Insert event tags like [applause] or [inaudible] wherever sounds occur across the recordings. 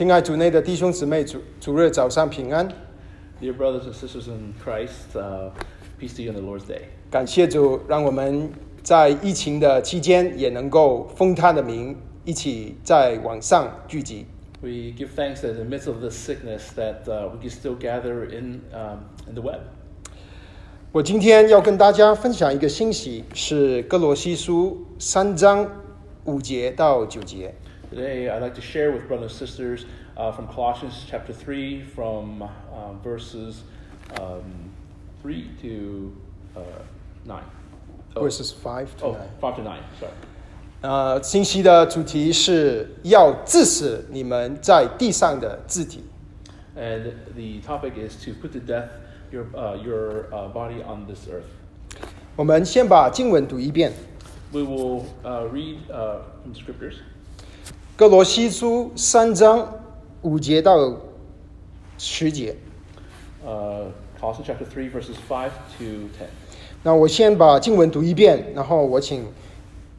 亲爱主内的弟兄姊妹，主主日早上平安。Dear brothers and sisters in Christ, uh, peace to you on the Lord's Day. 感谢主，让我们在疫情的期间也能够奉他的名，一起在网上聚集。We give thanks that in the midst of this sickness that uh, we can still gather in, um, in the web. 我今天要跟大家分享一个信息，是哥罗西书三章五节到九节。Today, I'd like to share with brothers and sisters uh, from Colossians chapter 3, from uh, verses um, 3 to uh, 9. Oh, verses 5 to oh, 9. 5 to 9, sorry. Uh, 呃，信息的主题是要治死你们在地上的肢体。And the topic is to put to death your uh, your uh, body on this earth. 我们先把经文读一遍。We will read from scriptures. 哥罗西书》三章五节到十节。Uh, Colossians chapter three verses five to ten 那我先把经文读一遍，然后我请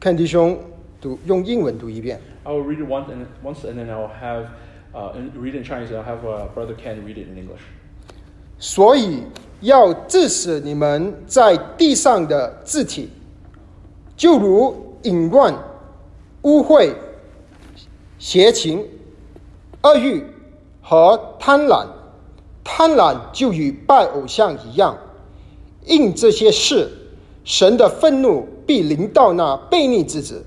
看弟兄读用英文读一遍。I will read it once and, once, and then I'll have uh, read in Chinese, and I'll have uh, Brother Ken read it in English. 所以要致使你们在地上的字体，就如淫乱、污秽、邪情、恶欲和贪婪。贪婪就与拜偶像一样，因这些事，神的愤怒必临到那悖逆之子。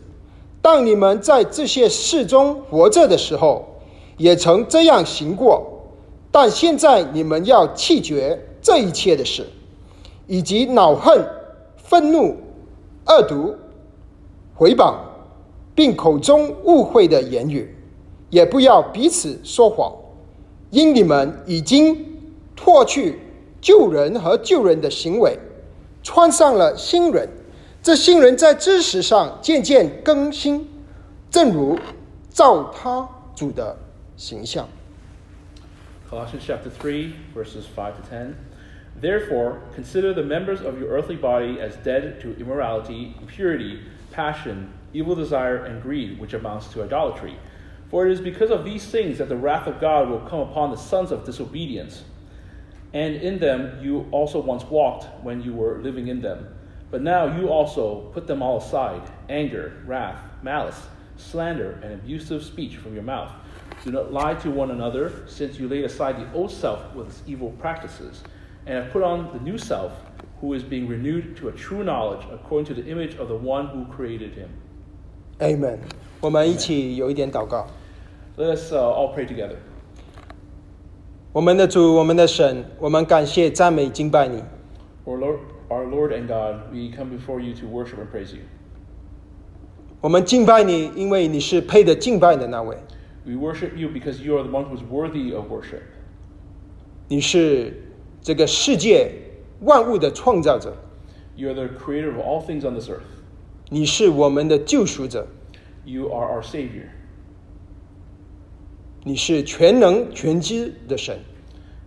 当你们在这些事中活着的时候，也曾这样行过。但现在你们要弃绝这一切的事，以及恼恨、愤怒、恶毒、毁谤，并口中误会的言语，也不要彼此说谎，因你们已经脱去旧人和旧人的行为，穿上了新人。这新人在知识上渐渐更新，正如照他主的形象。Colossians chapter 3, verses 5 to 10. Therefore, consider the members of your earthly body as dead to immorality, impurity, passion, evil desire, and greed, which amounts to idolatry. For it is because of these things that the wrath of God will come upon the sons of disobedience. And in them you also once walked when you were living in them. But now you also put them all aside anger, wrath, malice, slander, and abusive speech from your mouth. Do not lie to one another, since you laid aside the old self with its evil practices, and have put on the new self, who is being renewed to a true knowledge according to the image of the one who created him. Amen。我们一起有一点祷告。 Let us uh, all pray together. 我们的主，我们的神，我们感谢、赞美、敬拜你。 Our Lord, our Lord and God, we come before you to worship and praise you. 我们敬拜你，因为你是配得敬拜的那位。 We worship you because you are the one who is worthy of worship. 你是这个世界万物的创造者， You are the creator of all things on this earth. 你是我们的救赎者，You are our Savior. 你是全能全知的神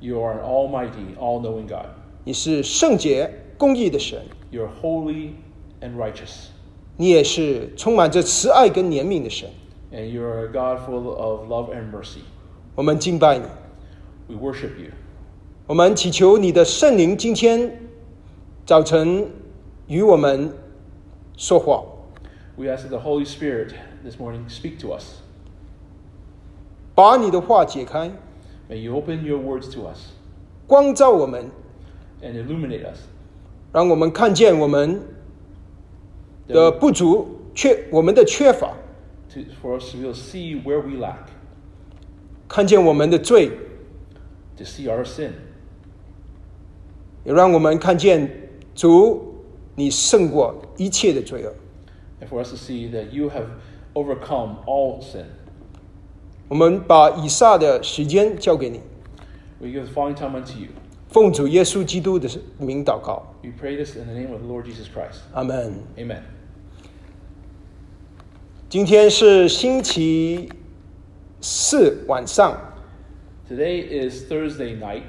，You are an almighty, all knowing God. 你是圣洁公义的神，You are holy and righteous. 你也是充满着慈爱跟怜悯的神。And you are a God full of love and mercy. 我们敬拜你，We worship you. 我们祈求你的圣灵今天早晨与我们 说话。 We ask that the Holy Spirit this morning speak to us. 把你的话解开， May you open your words to us 光照我们， and illuminate us. 让我们看见我们 That 的 we- 不足、缺我们的缺乏， to, for us to be able to see where we lack, 看见我们的罪， to see our sin, 也让我们看见主， 你胜过一切的罪恶。and for us to see that you have overcome all sin. 我们把以下的时间交给你，We give the following time unto you. 奉主耶稣基督的名祷告，We pray this in the name of the Lord Jesus Christ. 阿门。Amen. 今天是星期四晚上，Today is Thursday night.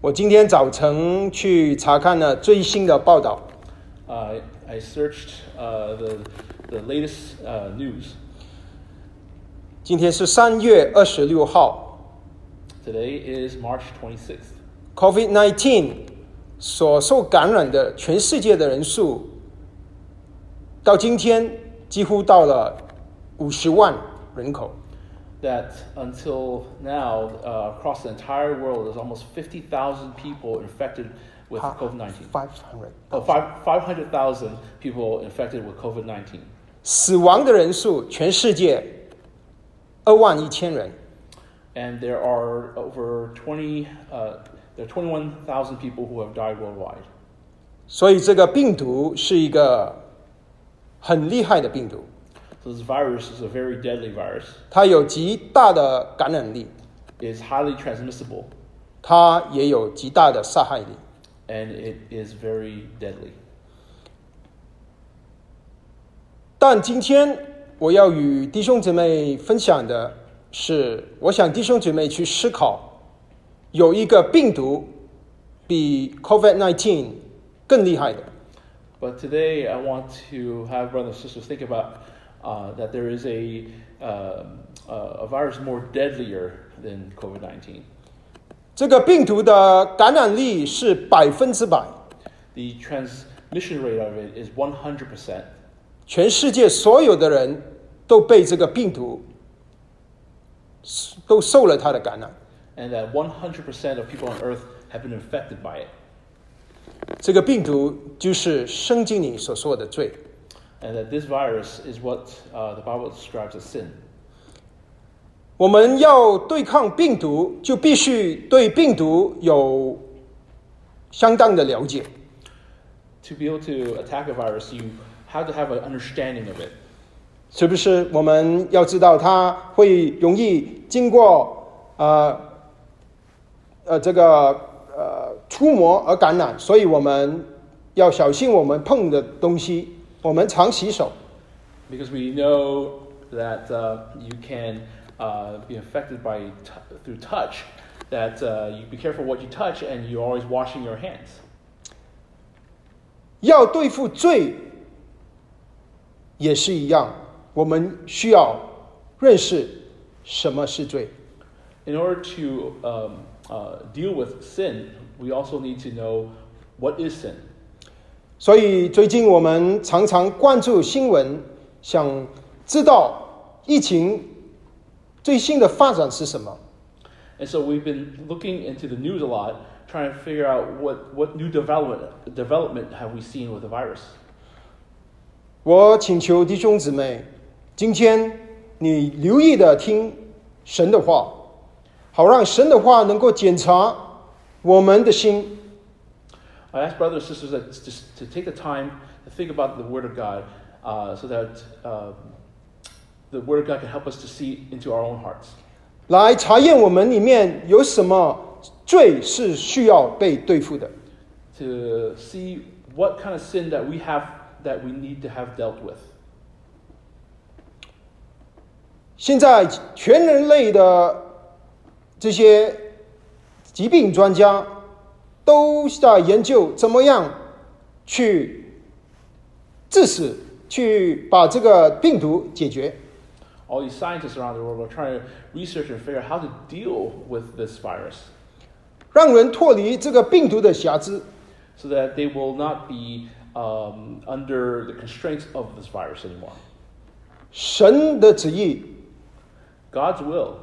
我今天早晨去查看了最新的报道，Uh, I searched uh, the, the latest uh, news. 今天是三月二十六号 Today is March 26th. ，COVID-19 所受感染的全世界的人数，到今天几乎到了五十万人口。 That until now, uh, across the entire world, there's almost 50,000 people infected with COVID 19. Five hundred， Oh, five- 500,000 people infected with COVID 19. 死亡的人数全世界二万一千人。 And there are over 20, uh, there are 21,000 people who have died worldwide. 所以这个病毒是一个很厉害的病毒， So this virus is a very deadly virus. 它有极大的感染力， It is highly transmissible, 它也有极大的杀害力。 and it is very deadly. 但今天我要与弟兄姊妹分享的是，我想弟兄姊妹去思考，有一个病毒比 COVID-19 更厉害的， But today, I want to have brothers and sisters think about uh, that there is a, um uh, a virus more deadlier than COVID 19. 这个病毒的感染力是百分之百， The transmission rate of it is 100%. 全世界所有的人都被这个病毒都受了它的感染。 and that 100% of people on earth have been infected by it, 这个病毒就是圣经里所说的罪。 and that this virus is what uh, the Bible describes as sin. 我们要对抗病毒，就必须对病毒有相当的了解。To be able to attack a virus, you have to have an understanding of it. 是不是？我们要知道它会容易经过呃呃这个呃触摸而感染，所以我们要小心我们碰的东西，我们常洗手。Because we know that uh, you can uh, be infected by t- through touch, that uh, you be careful what you touch, and you're always washing your hands. 要对付罪也是一样，我们需要认识什么是罪。 In order to um, uh, deal with sin, we also need to know what is sin. 所以最近我们常常关注新闻，想知道疫情 最新的发展是什么。 And so we've been looking into the news a lot, trying to figure out what, what new development, development have we seen with the virus. 我请求弟兄姊妹，今天你留意的听神的话，好让神的话能够检查我们的心， I ask brothers and sisters that just to take the time to think about the Word of God uh, so that um the Word of God can help us to see into our own hearts, 来查验我们里面有什么罪是需要被对付的。to see what kind of sin that we have that we need to have dealt with. 现在全人类的这些疾病专家都在研究怎么样去致死，去把这个病毒解决。All these scientists around the world are trying to research and figure out how to deal with this virus 让人脱离这个病毒的辖制， so that they will not be um, under the constraints of this virus anymore. 神的旨意 God's will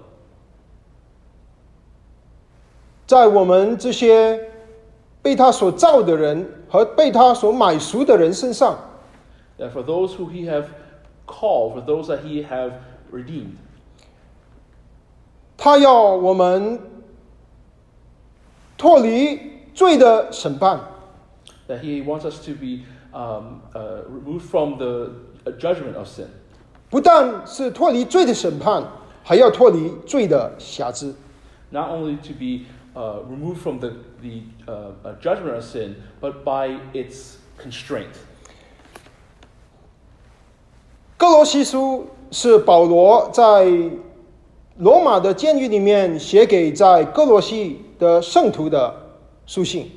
在我们这些被他所造的人和被他所买赎的人身上， that for those who He have called, for those that He have redeemed, 他要我们脱离罪的审判。 that He wants us to be um, uh, removed from the uh, judgment of sin. 不但是脱离罪的审判，还要脱离罪的辖制。 not only to be uh, removed from the, the uh, uh, judgment of sin, but by its constraint. 哥罗西书是保罗在罗马的监狱里面写给在哥罗西的圣徒的书信。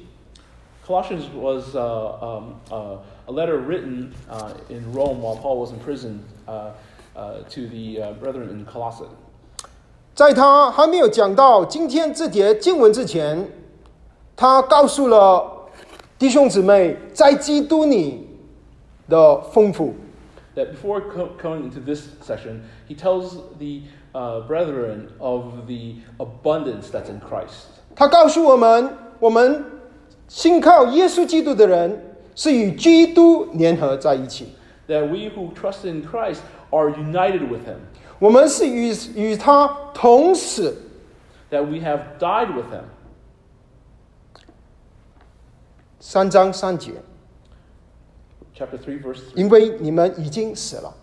Colossians was uh, um, uh, a letter written uh, in Rome while Paul was in prison uh, uh, to the uh, brethren in Colossae. 在他还没有讲到今天这节经文之前，他告诉了弟兄姊妹在基督里的丰富。That before co- coming into this session, he tells the uh, brethren of the abundance that's in Christ. 他告诉我们，我们信靠耶稣基督的人是与基督联合在一起， That we who trust in Christ are united with him. 我们是与与他同死。 That we have died with him. 三章三节， Chapter 3, verse 3. 因为你们已经死了，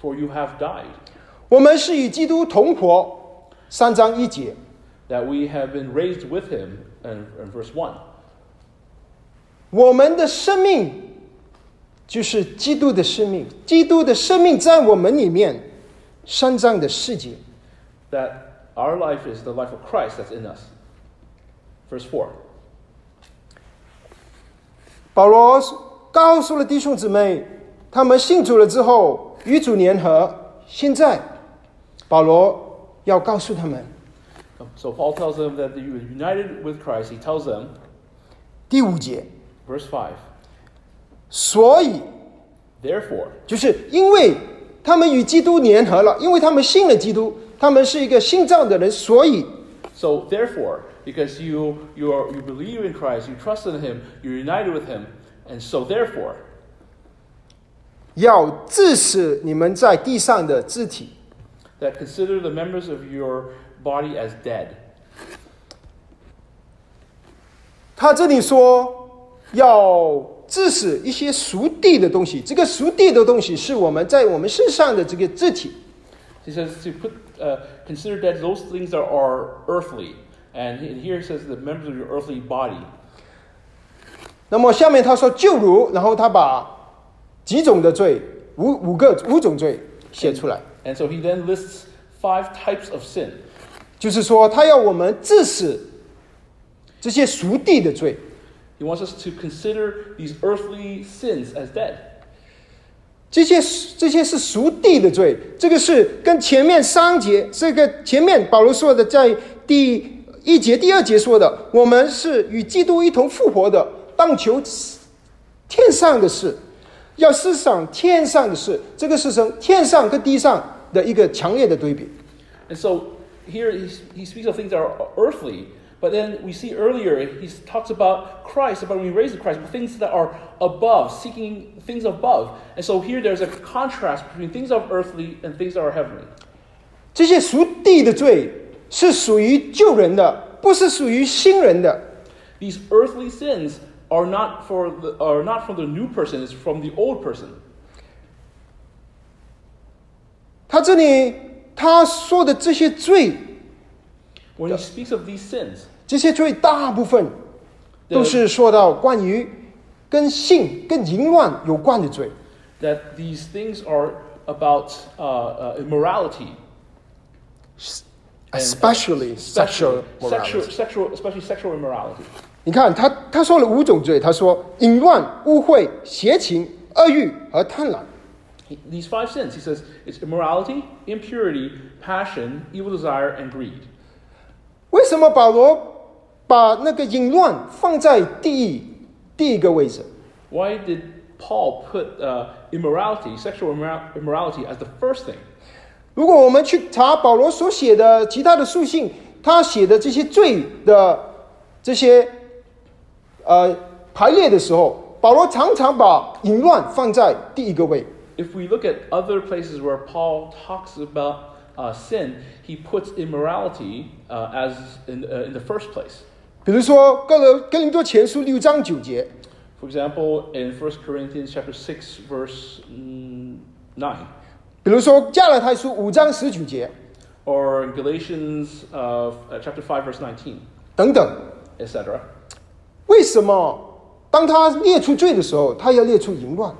For you have died. 我们是与基督同活。三章一节， That we have been raised with him. And, and verse 1. 我们的生命就是基督的生命，基督的生命在我们里面。三章的世界， That our life is the life of Christ that's in us. Verse 4. 保罗 告诉了弟兄姊妹，他们信主了之后与主联合。现在，保罗要告诉他们，So Paul tells them that you are united with Christ. He tells them, 第五节，verse five 所以 therefore, 就是因为他们与基督联合了，因为他们信了基督，他们是一个信造的人，所以 so therefore, because you you are you believe in Christ, you trust in Him, you're united with Him, and so therefore, 要致死你们在地上的肢体。 that consider the members of your body as dead. 他这里说要致死一些属地的东西，这个属地的东西是我们在我们身上的这个肢体。 He says to put uh, consider dead those things that are earthly, and he- here he says the members of your earthly body. 那么下面他说就如，然后他把几种的罪，五五个五种罪写出来，And so he then lists five types of sin. 就是说他要我们致死这些属地的罪。He wants us to consider these earthly sins as dead. 这些这些是属地的罪，这个是跟前面三节这个前面保罗说的，在第一节、第二节说的，我们是与基督一同复活的，当求天上的事，要思想天上的事。这个是从天上跟地上的一个强烈的对比。 And so here he, he speaks of things that are earthly, but then we see earlier he talks about Christ, about when we raise the Christ, but things that are above, seeking things above. And so here there's a contrast between things of earthly and things that are heavenly. 这些属地的罪是属于旧人的，不是属于新人的。 These earthly sins are not for the, are not from the new person, it's from the old person. 他这里他说的这些罪， When he speaks of these sins, 这些罪大部分都是说到关于跟性、跟淫乱有关的罪。 that these things are about uh, uh, immorality, and especially sexual sexual, morality。 sexual, especially sexual immorality. 你看他他说了五种罪，他说淫乱、污秽、邪情、恶欲和贪婪。These five sins, he says, it's immorality, impurity, passion, evil desire, and greed. 为什么保罗把那个淫乱放在第一第一个位置？Why did Paul put uh, immorality, sexual immorality, as the first thing? 如果我们去查保罗所写的其他的书信，他写的这些罪的这些呃排列的时候，保罗常常把淫乱放在第一个位。 If we look at other places where Paul talks about uh, sin, he puts immorality uh, as in, uh, in the first place. 比如说哥罗哥林多前书六章九节， For example, in 1 Corinthians chapter 6, verse mm, 9, 比如说加拉太书五章十九节 or in Galatians uh, uh, chapter 5, verse 19, 等等。 etc. 为什么当他列出罪的时候，他要列出淫乱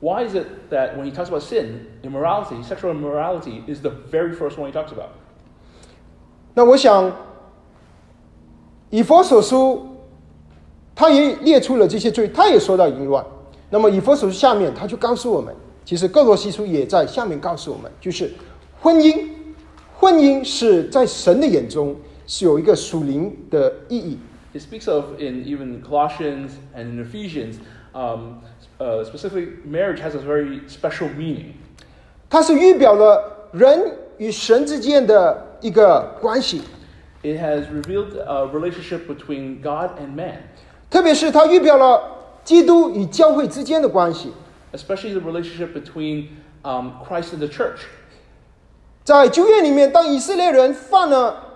？Why is it that when he talks about sin, immorality, sexual immorality is the very first one he talks about? 那我想，以佛所书，他也列出了这些罪，他也说到淫乱。那么以佛所书下面，他就告诉我们，其实各罗西书也在下面告诉我们，就是婚姻，婚姻是在神的眼中是有一个属灵的意义。It speaks of in even Colossians and in Ephesians, um, uh, specifically, marriage has a very special meaning. 它是预表了人与神之间的一个关系， It has revealed a relationship between God and man, 特别是它预表了基督与教会之间的关系。 especially the relationship between um, Christ and the church. 在旧约里面，当以色列人犯了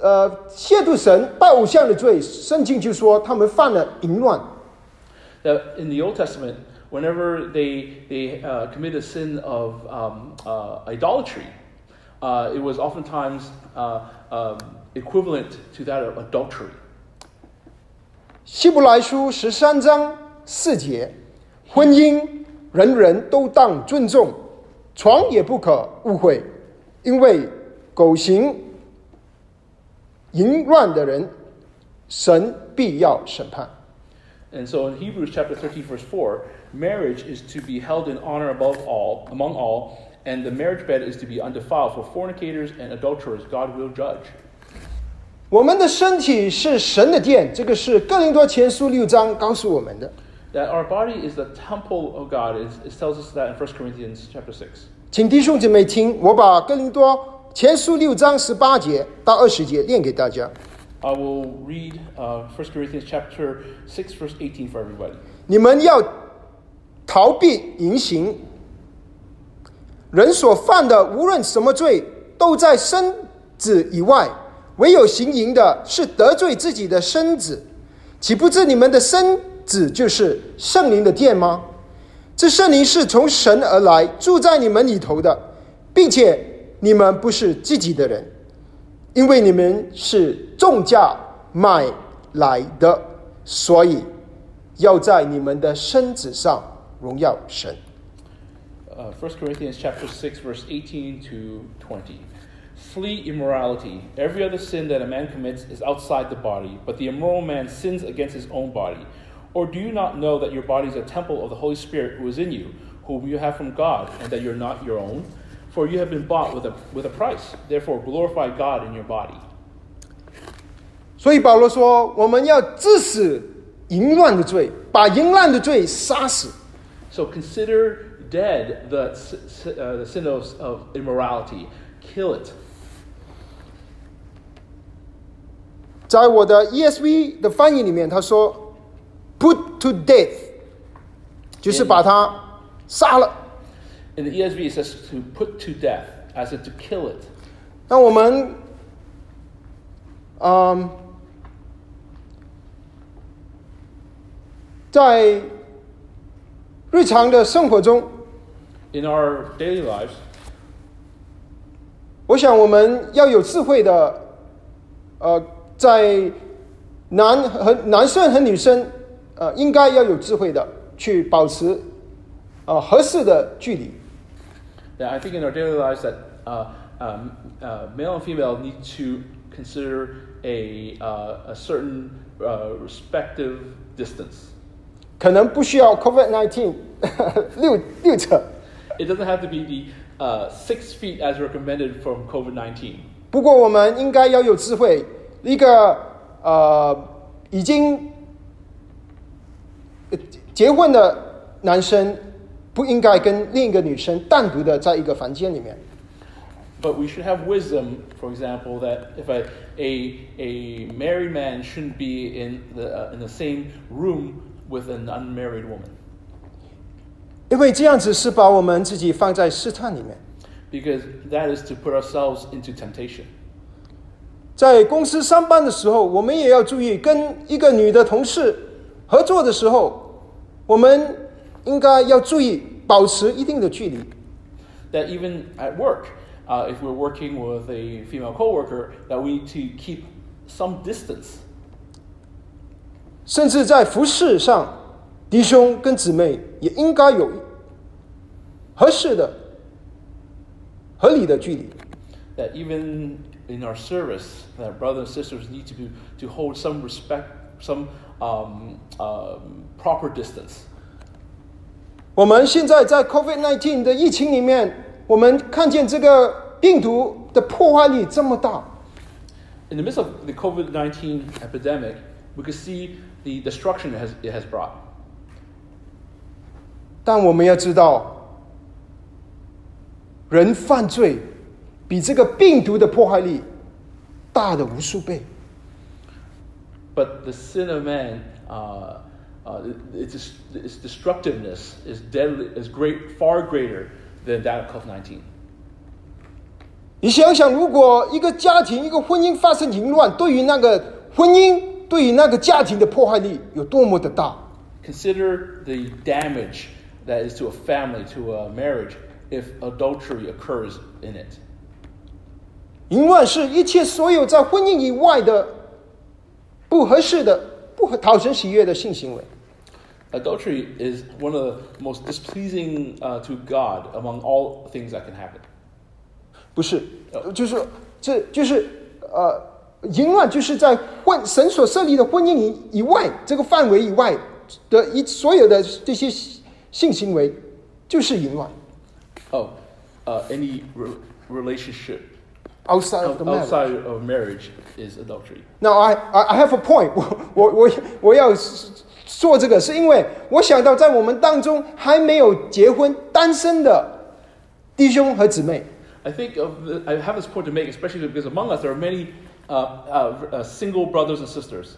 呃亵渎神、拜偶像的罪，圣经就说他们犯了淫乱。That in the Old Testament, whenever they, they uh, commit a sin of um, uh, idolatry, uh, it was oftentimes uh, um, equivalent to that of adultery. 希伯来书十三章四节，婚姻人人都当尊重，床也不可误会，因为苟行淫乱的人，神必要审判。 And so in Hebrews chapter 13, verse 4, marriage is to be held in honor above all, among all, and the marriage bed is to be undefiled. For fornicators and adulterers, God will judge. 我们的身体是神的殿，这个是哥林多前书六章告诉我们的。 That our body is the temple of God. It, it tells us that in 1 Corinthians chapter 6. 请弟兄姐妹听，我把哥林多 前书六章十八节到二十节念给大家。I will read uh, 1 Corinthians chapter 6, verse 18 for everybody. 你们要逃避淫行。人所犯的无论什么罪，都在身子以外；唯有行淫的，是得罪自己的身子。岂不知你们的身子就是圣灵的殿吗？这圣灵是从神而来，住在你们里头的，并且你们不是自己的人，因为你们是重价买来的，所以要在你们的身子上荣耀神。 Uh, 1 Corinthians chapter 6, verse 18 to 20. Flee immorality. Every other sin that a man commits is outside the body, but the immoral man sins against his own body. Or do you not know that your body is a temple of the Holy Spirit who is in you, whom you have from God, and that you're not your own? For you have been bought with a, with a price. Therefore, glorify God in your body. 所以保罗说，我们要致死淫乱的罪，把淫乱的罪杀死。 So consider dead the, s- s- uh, the sin of, of immorality. Kill it. 在我的 ESV 的翻译里面，他说 “put to death”，就是把他杀了。 In the ESV, it says to put to death, as in to kill it. 那我们，嗯，在日常的生活中，In our daily lives, 我想我们要有智慧的，呃，在男和男生和女生，呃，应该要有智慧的去保持，呃，合适的距离。yeah, I think in our daily lives that uh, um, uh, male and female need to consider a, uh, a certain uh, respective distance. 可能不需要 COVID nineteen 六六扯， It doesn't have to be the uh, six feet as recommended from COVID 19. 不过我们应该要有智慧，一个呃已经呃结婚的男生 不应该跟另一个女生单独的在一个房间里面。But we should have wisdom, for example, that if a, a, a married man shouldn't be in the, uh, in the same room with an unmarried woman. 因为这样子是把我们自己放在试探里面。Because that is to put ourselves into temptation. 在公司上班的时候，我们也要注意，跟一个女的同事合作的时候，我们应该要注意保持一定的距离。 That even at work, uh, if we're working with a female coworker, that we need to keep some distance. 甚至在服饰上，弟兄跟姊妹也应该有合适的、合理的距离。 That even in our service, that brothers and sisters need to, be, to hold some respect, some um, um, proper distance. 我们现在在 COVID-19 的疫情里面，我们看见这个病毒的破坏力这么大，In the midst of the COVID 19 epidemic, we could see the destruction it has, it has brought. 但我们要知道，人犯罪比这个病毒的破坏力大的无数倍。But the sin of man, uh, uh, its, its destructiveness is deadly, is great, far greater than that of COVID 19. 你想想，如果一个家庭、一个婚姻发生淫乱，对于那个婚姻、对于那个家庭的破坏力有多么的大？ Consider the damage that is to a family, to a marriage, if adultery occurs in it. 淫乱是一切所有在婚姻以外的不合适的、不合讨神喜悦的性行为。 Adultery is one of the most displeasing uh, to God among all things that can happen. 不是，就是这就是呃，淫乱就是在婚神所设立的婚姻以以外这个范围以外的一所有的这些性行为，就是淫乱。 Oh, uh, any re- relationship outside of out- the marriage. outside of marriage is adultery. Now I I I have a point 我。我我我要 说这个，是因为我想到在我们当中还没有结婚单身的弟兄和姊妹，I think of the, I have this point to make, especially because among us there are many uh, uh, uh, single brothers and sisters.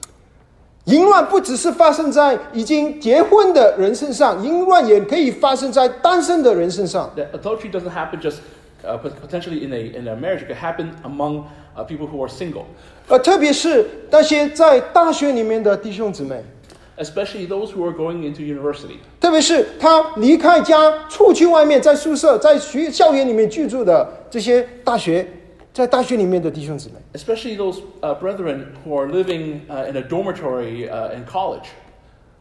淫乱不只是发生在已经结婚的人身上，淫乱也可以发生在单身的人身上。That adultery doesn't happen just uh, pot- potentially in a, in a marriage, it could happen among uh, people who are single, 呃，特别是那些在大学里面的弟兄姊妹，especially those who are going into university. 特别是他离开家出去外面，在宿舍、在学校园里面居住的这些大学，在大学里面的弟兄姊妹。 Especially those uh, brethren who are living uh, in a dormitory uh, in college.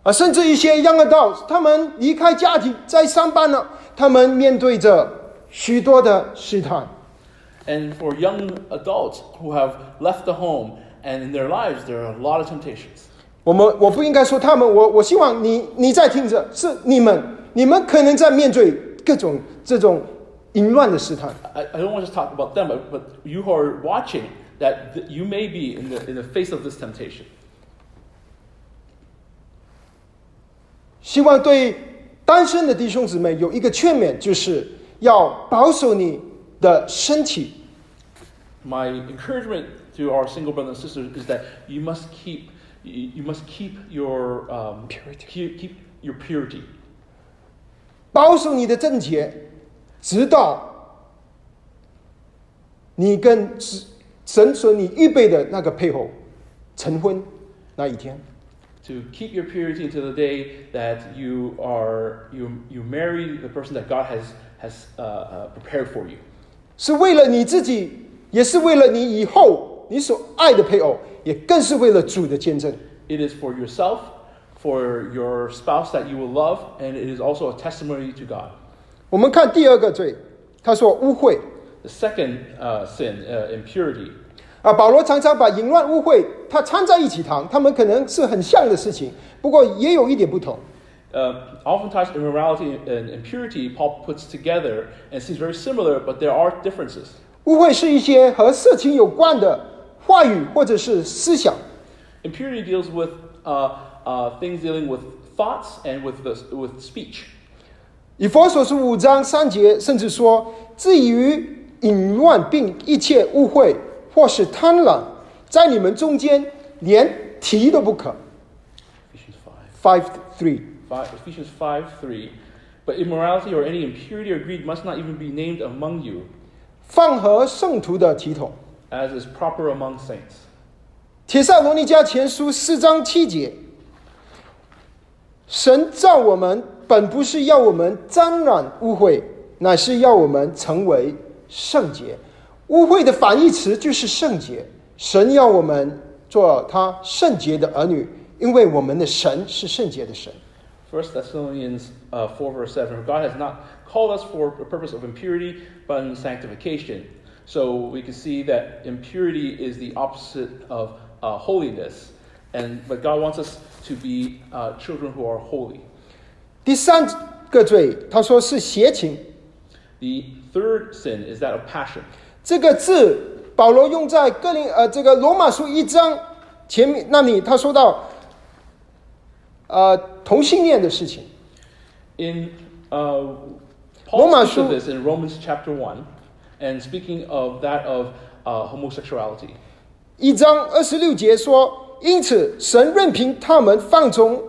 啊，甚至一些 young adults，他们离开家庭在上班了，他们面对着许多的试探。 And for young adults who have left the home and in their lives, there are a lot of temptations. 我们我不应该说他们，我我希望你你在听着，是你们，你们可能在面对各种这种淫乱的试探。 I, I don't want to just talk about them, but, but you who are watching, that th- you may be in the, in the face of this temptation. 希望对单身的弟兄姊妹有一个劝勉，就是要保守你的身体， My encouragement to our single brothers and sisters is that you must keep, you, you must keep your um, Purity. Keep, keep your purity. 保守你的贞洁，直到你跟神所你预备的那个配偶成婚那一天。 To keep your purity until the day that you are you you marry the person that God has has uh, uh, prepared for you. 是为了你自己，也是为了你以后 你所爱的配偶，也更是为了主的见证。 It is for yourself, for your spouse that you will love, and it is also a testimony to God. 我们看第二个罪，他说污秽 The second uh, sin, uh, impurity. 啊，保罗常常把淫乱、污秽，他掺在一起谈，他们可能是很像的事情，不过也有一点不同。 Uh, oftentimes, immorality and impurity Paul puts together and seems very similar, but there are differences. 污秽是一些和色情有关的 话语或者是思想，Impurity deals with uh, uh, things dealing with thoughts and with the, with speech. 以佛所书五章三节，甚至说，至于淫乱并一切误会或是贪婪，在你们中间连提都不可。Ephesians 5. Five three。Five, Ephesians five three. But immorality or any impurity or greed must not even be named among you, 放和圣徒的体统。as is proper among saints. 帖撒罗尼迦前书四章七节，神造我们本不是要我们沾染污秽，乃是要我们成为圣洁。污秽的反义词就是圣洁。神要我们做他圣洁的儿女，因为我们的神是圣洁的神。First Thessalonians uh, four verse seven: God has not called us for the purpose of impurity, but in sanctification. So we can see that impurity is the opposite of uh, holiness. And, but God wants us to be uh, children who are holy. 第三 个罪，他说是邪情。 The third sin is that of passion. 这个字保罗用在哥林呃这个罗马书一章前面那里，他说到呃同性恋的事情。 In uh, Roma Paul speaks su- of this in Romans chapter one, And speaking of that of uh, homosexuality. 一章二十六节说：“因此，神任凭他们放纵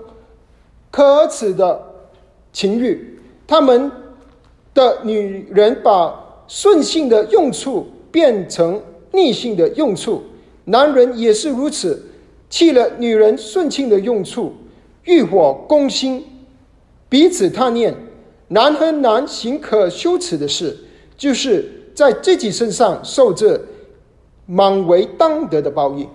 可耻的情欲，他们的女人把顺性的用处变成逆性的用处，男人也是如此，弃了女人顺性的用处，欲火攻心，彼此贪恋。男和男行可羞耻的事，就是在自己身上受这满为当得的报应。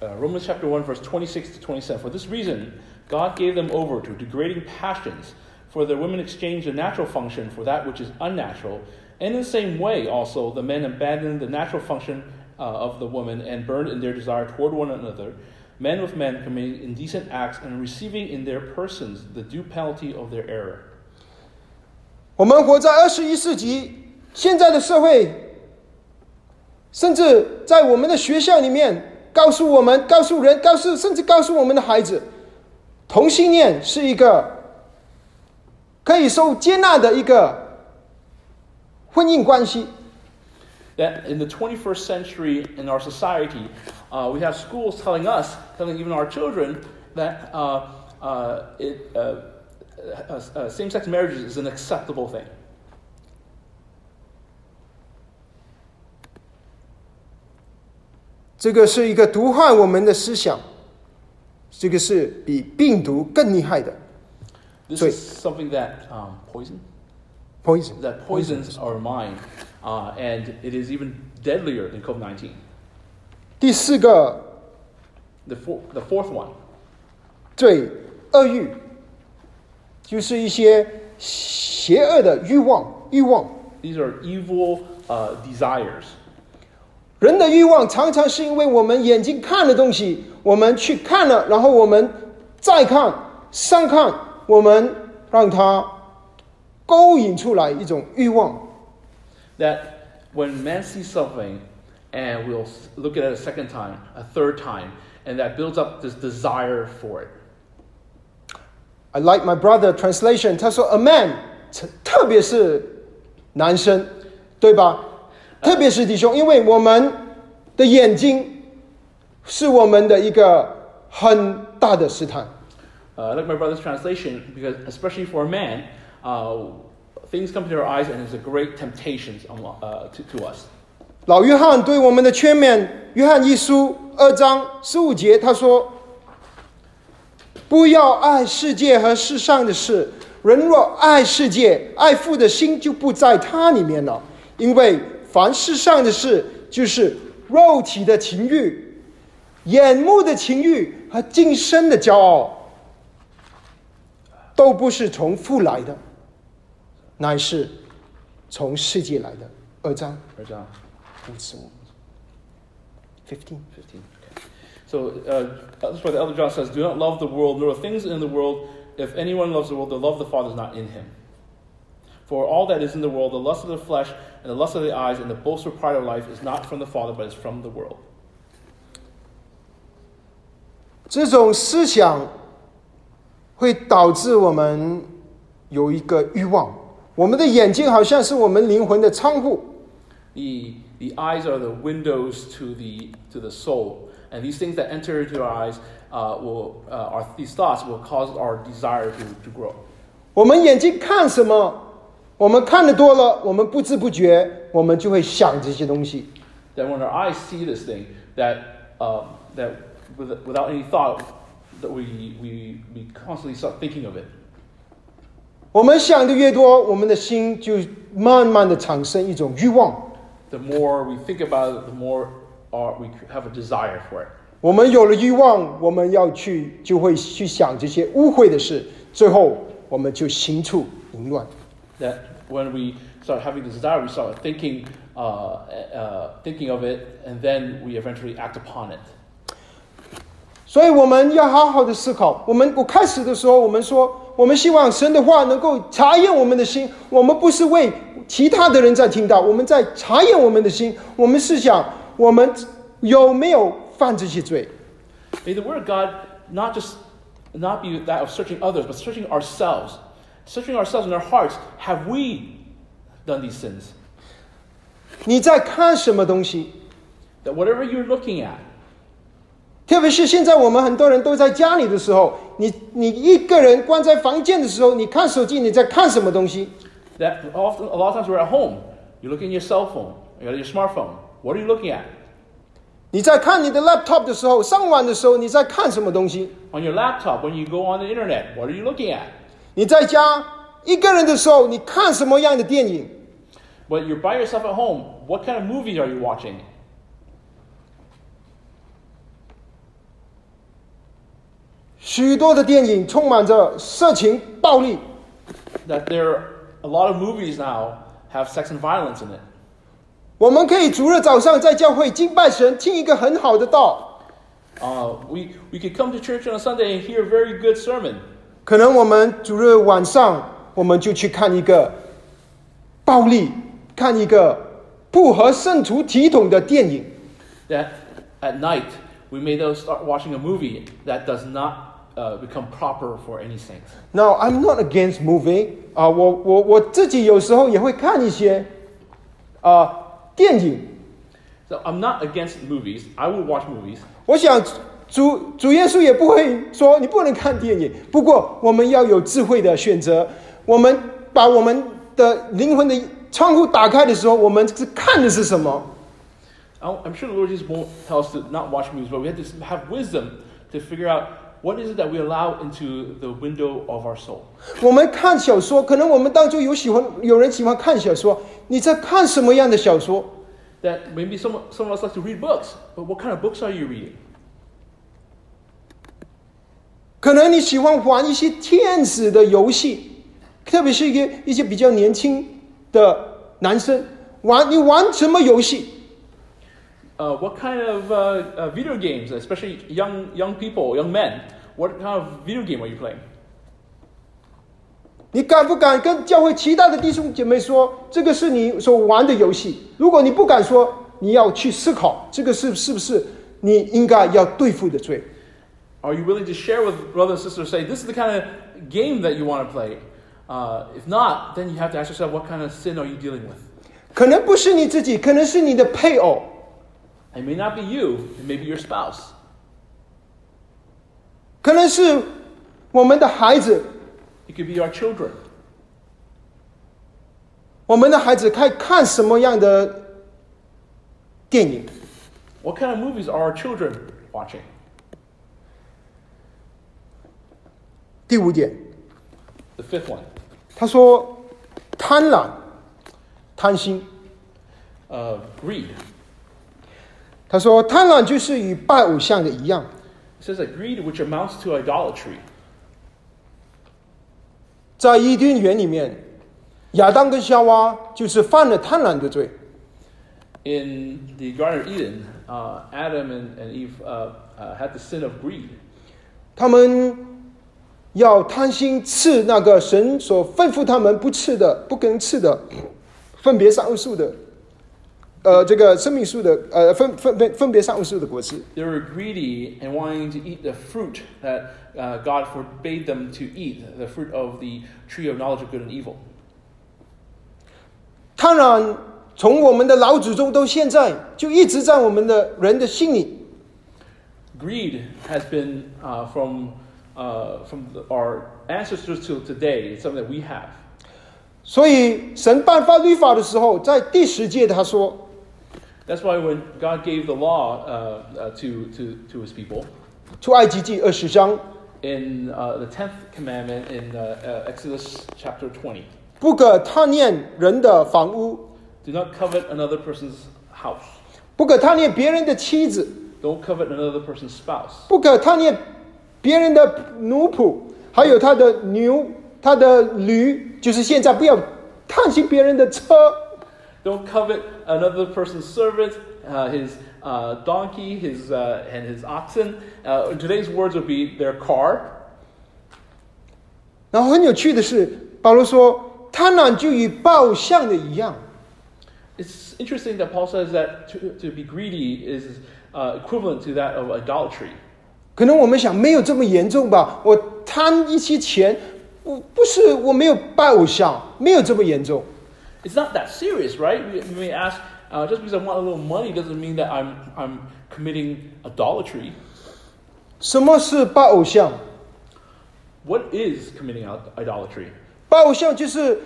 Uh, Romans chapter 1, verse 26 to 27. For this reason, God gave them over to degrading passions, for their women exchanged the natural function for that which is unnatural. And in the same way, also, the men abandoned the natural function uh, of the woman and burned in their desire toward one another, men with men committing indecent acts and receiving in their persons the due penalty of their error. 我们活在二十一世纪， 现在的社会，甚至在我们的学校里面，告诉我们、告诉人、告诉甚至告诉我们的孩子，同性恋是一个可以受接纳的一个婚姻关系。that in the 21st century in our society, uh, we have schools telling us, telling even our children, that uh, uh, it, uh, uh, uh, same-sex marriages is an acceptable thing. 这个是一个毒害我们的思想，这个是比病毒更厉害的 This is something that um, poison poison that poisons our mind, uh, and it is even deadlier than COVID-19. 第四个 The, four, the fourth one 对恶欲，就是一些邪恶的欲望，欲望。these are evil uh, desires. 人的欲望常常是因为我们眼睛看的东西，我们去看了，然后我们再看、上看，我们让它勾引出来一种欲望。 that when man sees something and we'll s- look at it a second time, a third time, and that builds up this desire for it. I like my brother translation，他说 a man，特别是男生，对吧？ 特别是弟兄，因为我们的眼睛是我们的一个很大的试探。Uh, I like my brother's translation because, especially for a man, uh, things come to our eyes and it's a great temptation uh, to, to us. 老约翰对我们的劝勉，约翰一书二章十五节，他说：“不要爱世界和世上的事，人若爱世界，爱父的心就不在他里面了。因为凡世上的事，就是肉体的情欲、眼目的情欲和今生的骄傲，都不是从父来的，乃是从世界来的。”二章 Right, John? 五十五，fifteen，fifteen So uh, that's why the elder John says, "Do not love the world nor the things in the world. If anyone loves the world, the love of the Father is not in him. For all that is in the world, the lust of the flesh and the lust of the eyes and the boastful pride of life, is not from the Father, but is from the world." 这种思想会导致我们有一个欲望，我们的眼睛好像是我们灵魂的窗户， The, the eyes are the windows to the, to the soul. And these things that enter into our eyes, uh, will, uh, our, these thoughts will cause our desire to, to grow. 我们眼睛看什么， 我们看的多了，我们不知不觉我们就会想这些东西。That when our eyes see this thing, that, um, that with, without any thought, that we, we, we constantly start thinking of it. 我们想的越多，我们的心就慢慢的产生一种欲望。The more we think about it, the more our, we have a desire for it. 我们有了欲望，我们要去就会去想这些污秽的事，最后我们就行处淫乱。That when we start having this desire, we start thinking, uh, uh, thinking of it, and then we eventually act upon it. 所以我们要好好的思考。我们我开始的时候，我们说，我们希望神的话能够查验我们的心。我们不是为其他的人在听到，我们在查验我们的心。我们是想，我们有没有犯这些罪？ May the Word of God not just not be that of searching others, but searching ourselves. Searching ourselves in our hearts. Have we done these sins? 你在看什么东西？ That whatever you're looking at, 特别是现在我们很多人都在家里的时候，你你一个人关在房间的时候，你看手机，你在看什么东西？ that often a lot of times we're at home. You're looking at your cell phone, you got your smartphone. What are you looking at? 你在看你的 laptop 的时候，上网的时候，你在看什么东西？ On your laptop, when you go on the internet, what are you looking at? 你在家一个人的时候，你看什么样的电影？But you're by yourself at home. What kind of movies are you watching? That there are a lot of movies now have sex and violence in it. 我们可以主日早上在教会敬拜神，听一个很好的道。Uh, we we could come to church on a Sunday and hear a very good sermon. 可能我们主日晚上，我们就去看一个暴力，看一个不合圣徒体统的电影。 That at night we may though start watching a movie that does not uh, become proper for any saints. Now I'm not against movie 啊、我我我自己有时候也会看一些啊、电影。 So I'm not against movies. I will watch movies. 我想 主主耶稣也不会说你不能看电影，不过我们要有智慧的选择。我们把我们的灵魂的窗户打开的时候，我们是看的是什么？ I'm I'm sure the Lord Jesus won't tell us to not watch movies, but we have to have wisdom to figure out what is it that we allow into the window of our soul. 我们看小说，可能我们当中有喜欢有人喜欢看小说，你在看什么样的小说？ That maybe some, some of us like to read books, but what kind of books are you reading? 可能你喜欢玩一些天使的游戏，特别是一些一些比较年轻的男生玩，你玩什么游戏？Uh, what kind of uh, uh, video games, especially young, young people, young men, what kind of video game are you playing? 你敢不敢跟教会其他的弟兄姐妹说，这个是你所玩的游戏？如果你不敢说，你要去思考，这个是是不是你应该要对付的罪？Are you willing to share with brothers and sisters, say, this is the kind of game that you want to play? Uh, if not, then you have to ask yourself, what kind of sin are you dealing with? 可能不是你自己，可能是你的配偶， It may not be you, it may be your spouse. 可能是我们的孩子。 It could be our children. 我们的孩子该看什么样的电影？ What kind of movies are our children watching? 第五点， The fifth one, 他说贪婪、贪心。 uh, greed. 他说贪婪就是与拜偶像的一样。 It says that greed, which amounts to idolatry. 在伊甸园里面，亚当跟夏娃就是犯了贪婪的罪。 In the Garden of Eden, uh, Adam and, and Eve uh, uh, had the sin of greed. 他们 要贪心吃那个神所吩咐他们不吃的、不跟吃的，分别善恶树的，呃，这个生命树的，呃，分分分分别善恶树的果子。They were greedy and wanting to eat the fruit that uh, God forbade them to eat, the fruit of the tree of knowledge of good and evil. 贪婪从我们的老祖宗到现在，就一直在我们的人的心里。Greed has been uh, from, uh, from the, our ancestors till today. It's something that we have. 所以神颁发律法的时候，在第十诫他说 That's why when God gave the law uh, uh, to, to, to his people, 出埃及记二十章， in uh, the 10th commandment in uh, uh, Exodus chapter 20, 不可贪念人的房屋， do not covet another person's house. 不可贪念别人的妻子， Don't covet another person's spouse. 不可贪念 别人的奴仆，还有他的牛、他的驴，就是现在不要贪心别人的车。 Don't covet another person's servant, uh, his uh, donkey, his, uh, and his oxen. Uh, in today's words would be their car. 然后很有趣的是，保罗说，贪婪就与报相的一样。 It's interesting that Paul says that to, to be greedy is uh, equivalent to that of idolatry. 可能我们想没有这么严重吧？我贪一些钱，不不是我没有拜偶像，没有这么严重。It's not that serious, right? We, may ask, uh, just because I want a little money doesn't mean that I'm, I'm committing idolatry. 什么是拜偶像？What is committing idolatry? 拜偶像就是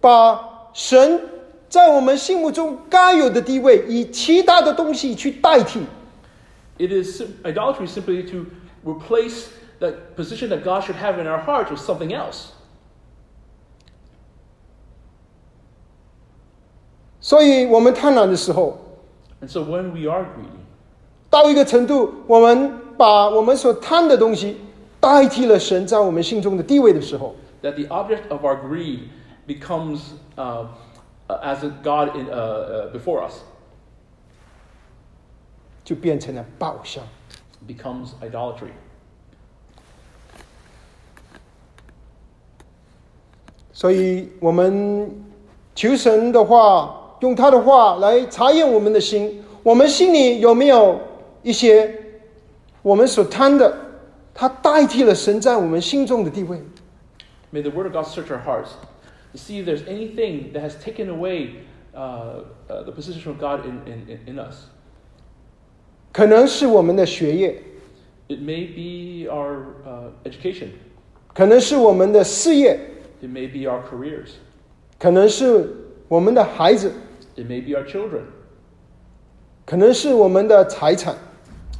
把神在我们心目中该有的地位，以其他的东西去代替。It is sim- idolatry is simply to replace the position that God should have in our hearts with something else. 所以，我们贪婪的时候， And so when we are greedy, 到一个程度，我们把我们所贪的东西代替了神在我们心中的地位的时候， that the object of our greed becomes uh, uh, as a God in, uh, uh, before us, 就变成了拜偶像。 becomes idolatry. 所以，我们求神的话，用他的话来查验我们的心，我们心里有没有一些我们所贪的，它代替了神在我们心中的地位。 May the Word of God search our hearts to see if there's anything that has taken away uh, uh, the position of God in, in, in- in us. 可能是我们的学业，It may be our uh, education, 可能是我们的事业，it may be our careers, 可能是我们的孩子，it may be our children, 可能是我们的财产。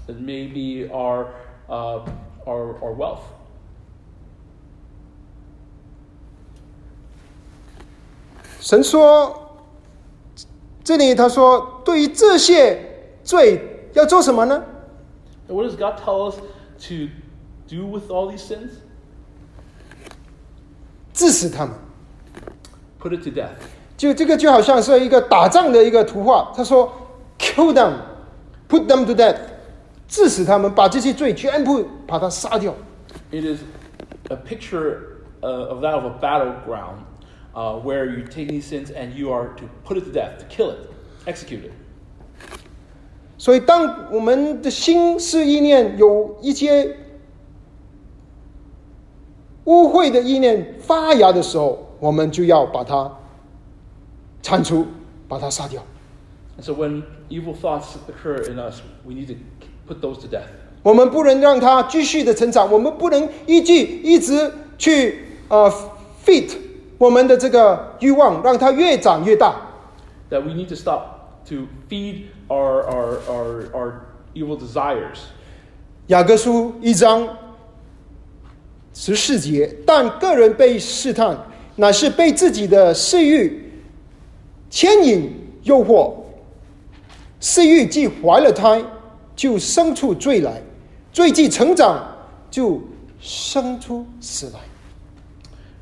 it may be our, uh, our, our wealth. 神说，这里他说，对于这些罪要做什么呢？What does God tell us to do with all these sins? 治死他们。Put it to death. 就这个就好像是一个打仗的一个图画。他说，Kill them, put them to death，治死他们，把这些罪全部把它杀掉。It is a picture uh, of that of a battleground, uh, where you take these sins and you are to put it to death, to kill it, execute it. 所以，当我们的心思意念有一些污秽的意念发芽的时候，我们就要把它铲除，把它杀掉。So when evil thoughts occur in us, we need to put those to death. 我们不能让它继续的成长，我们不能依据一直去呃 fit 我们的这个欲望，让它越长越大。That we need to stop to feed our, our, our, our evil desires. 雅各书一章十四节，但个人被试探，乃是被自己的私欲牵引诱惑，私欲既怀了胎，就生出罪来；罪既成长，就生出死来。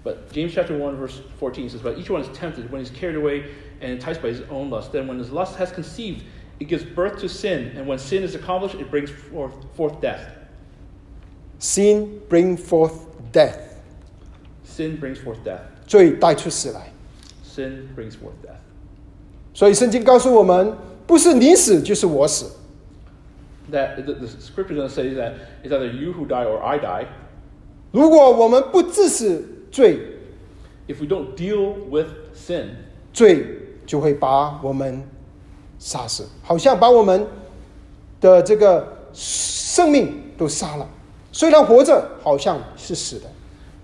But James chapter 1, verse 14 says, But each one is tempted when he's carried away and enticed by his own lust. Then when his lust has conceived, it gives birth to sin, and when sin is accomplished, it brings forth, forth death. Sin brings forth death. Sin brings forth death. 罪带出死来。Sin brings forth death. 所以圣经告诉我们，不是你死就是我死。That the, the scripture doesn't say that it's either you who die or I die. 如果我们不治死罪，If we don't deal with sin, 罪就会把我们杀死，好像把我们的这个生命都杀了。虽然活着，好像是死的。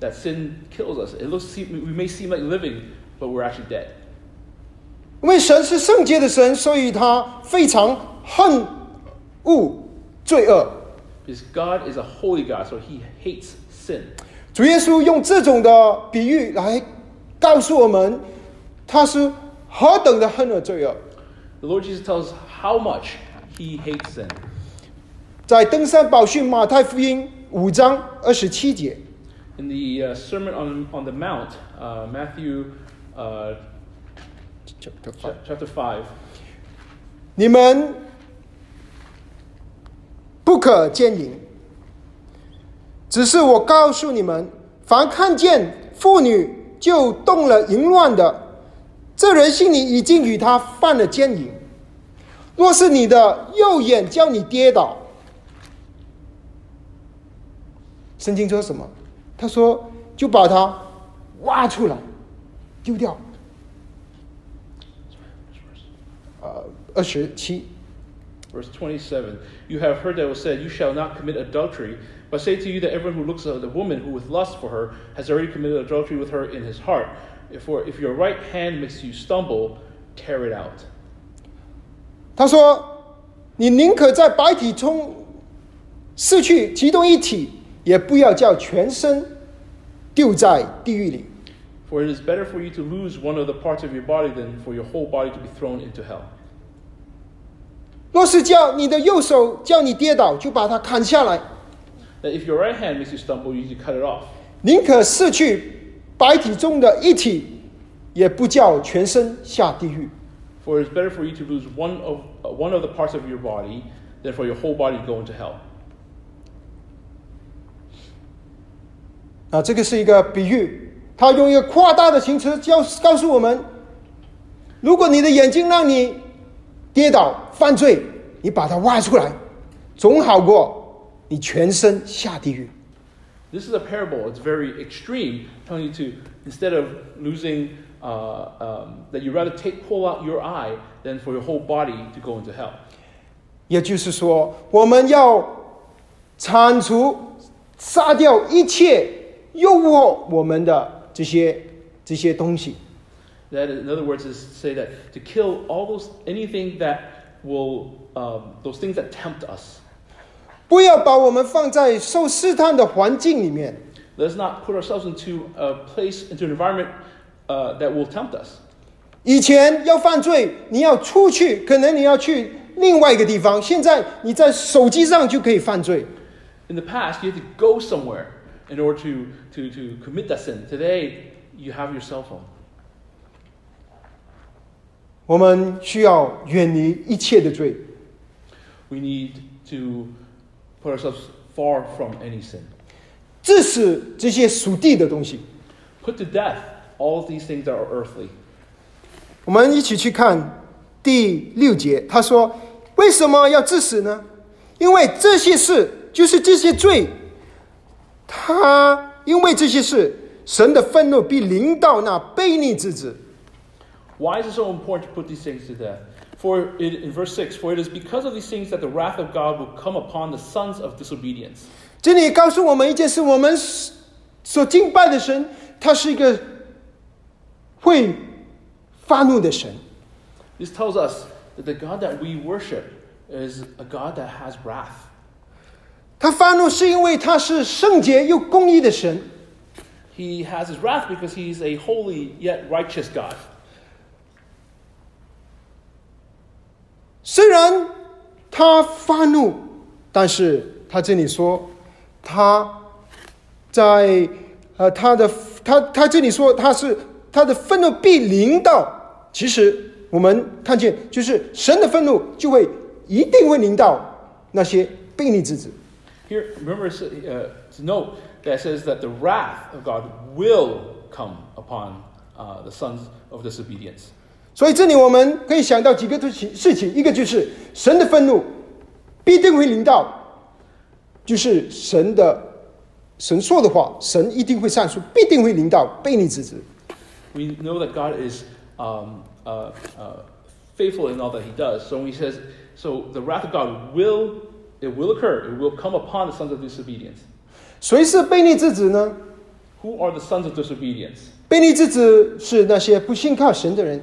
that sin kills us. It looks we may seem like living, but we're actually dead. 因为神是圣洁的神，所以他非常恨恶罪恶。Because God is a holy God, so He hates sin. 主耶稣用这种的比喻来告诉我们，他是何等的恨恶罪恶。The Lord Jesus tells us how much He hates sin. 在登山宝训马太福音五章二十七节， In the uh, Sermon on, on the Mount, uh, Matthew uh, ch- chapter 5, 你们 不可奸淫。只是我告诉你们，凡看见妇女就动了淫乱的， 这人心里已经与他犯了奸淫。若是你的右眼叫你跌倒，圣经说什么？他说就把它挖出来，丢掉。呃，二十七。Verse twenty-seven. You have heard that it was said, You shall not commit adultery. But say to you that everyone who looks at a woman who with lust for her has already committed adultery with her in his heart. for if your right hand makes you stumble, tear it out。他说：“你宁可在百体中失去其中一体，也不要叫全身丢在地狱里。” For it is better for you to lose one of the parts of your body than for your whole body to be thrown into hell. 若是叫你的右手叫你跌倒，就把它砍下来。That if your right hand makes you stumble, you should cut it off. 宁可失去白体中的一体，也不叫全身下地狱。For it's better for you to lose one of, one of the parts of your body than for your whole body going to hell. 啊，这个是一个比喻，他用一个夸大的形词教告诉我们：如果你的眼睛让你跌倒犯罪，你把它挖出来，总好过你全身下地狱。This is a parable. It's very extreme, telling you to instead of losing, uh, um, that you rather take pull out your eye than for your whole body to go into hell. 也就是说，我们要铲除、杀掉一切诱惑我们的这些这些东西。 That, in other words, is to say that to kill all those anything that will um, those things that tempt us. 不要把我们放在受试探的环境里面， Let's not put ourselves into a place, into an environment uh, that will tempt us. 以前要犯罪，你要出去，可能你要去另外一个地方。现在你在手机上就可以犯罪。 In the past, you had to go somewhere in order to, to, to commit that sin. Today, you have your cell phone. 我们需要远离一切的罪， We need to put ourselves far from any sin. 致使这些属地的东西。Put to death all these things that are earthly. 我们一起去看第六节，他说：“为什么要致死呢？因为这些事，就是这些罪，他因为这些事，神的愤怒必临到那悖逆之子。Why is it so important to put these things to death? For it, in verse 6, for it is because of these things that the wrath of God will come upon the sons of disobedience. 这里告诉我们一件事：我们所敬拜的神，他是一个会发怒的神。 This tells us that the God that we worship is a God that has wrath. 他发怒是因为他是圣洁又公义的神。 He has his wrath because he's a holy yet righteous God. 虽然他发怒，但是他这里说，他在呃他的他他这里说他是他的愤怒必临到，其实我们看见就是神的愤怒就会一定会临到那些悖逆之子。Here, remember uh, to note that says that the wrath of God will come upon uh, the sons of disobedience. 所以这里我们可以想到几个事情，事情一个就是神的愤怒必定会临到，就是神的神说的话，神一定会上诉，必定会临到悖逆之子。We know that God is um, uh, uh, faithful in all that He does. So when He says, so the wrath of God will, it will occur. It will come upon the sons of disobedience. 谁是悖逆之子呢？Who are the sons of disobedience? 悖逆之子是那些不信靠神的人，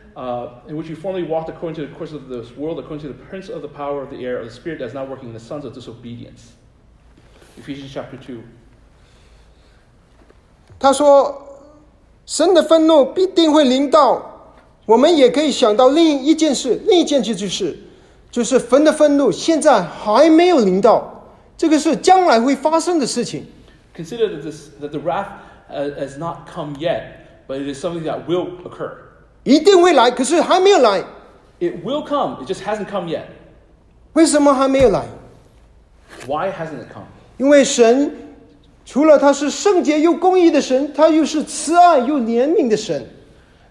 uh, in which you formerly walked according to the course of this world, according to the prince of the power of the air, of the spirit that is now working in the sons of disobedience. Ephesians chapter 2. 他说：“神的愤怒必定会临到。”我们也可以想到另一件事，另一件事就是，就是神的愤怒现在还没有临到，这个是将来会发生的事情。 Consider that, this, that the wrath uh, has not come yet, but it is something that will occur. 一定会来，可是还没有来。 It will come, it just hasn't come yet. 为什么还没有来？ Why hasn't it come? 因为神除了他是圣洁又公义的神，他又是慈爱又怜悯的神。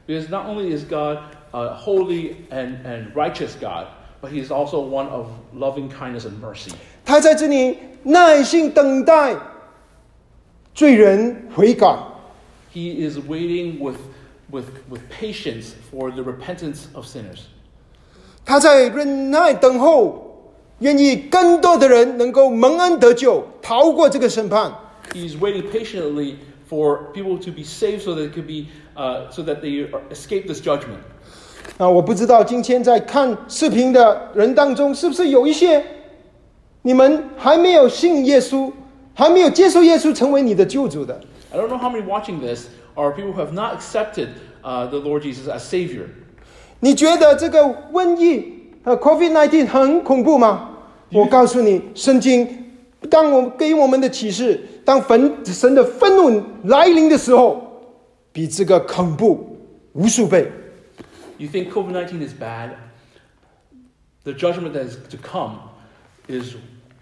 Because not only is God a holy and, and righteous God, but He is also one of loving kindness and mercy. 他在这里耐心等待罪人悔改， He is waiting with, with, with patience for the repentance of sinners. 他在忍耐等候，愿意更多的人能够蒙恩得救，逃过这个审判。 He's waiting patiently for people to be saved so that it could be uh, so that they escape this judgment. 啊，我不知道今天在看视频的人当中，是不是有一些你们还没有信耶稣，还没有接受耶稣成为你的救主的？ I don't know how many watching this are people who have not accepted uh, the Lord Jesus as Savior. 你觉得这个瘟疫呃 COVID-19 很恐怖吗？我告诉你，圣经当我给我们的启示，当坟神的愤怒来临的时候，比这个恐怖无数倍。 You think COVID 19 is bad? The judgment that is to come is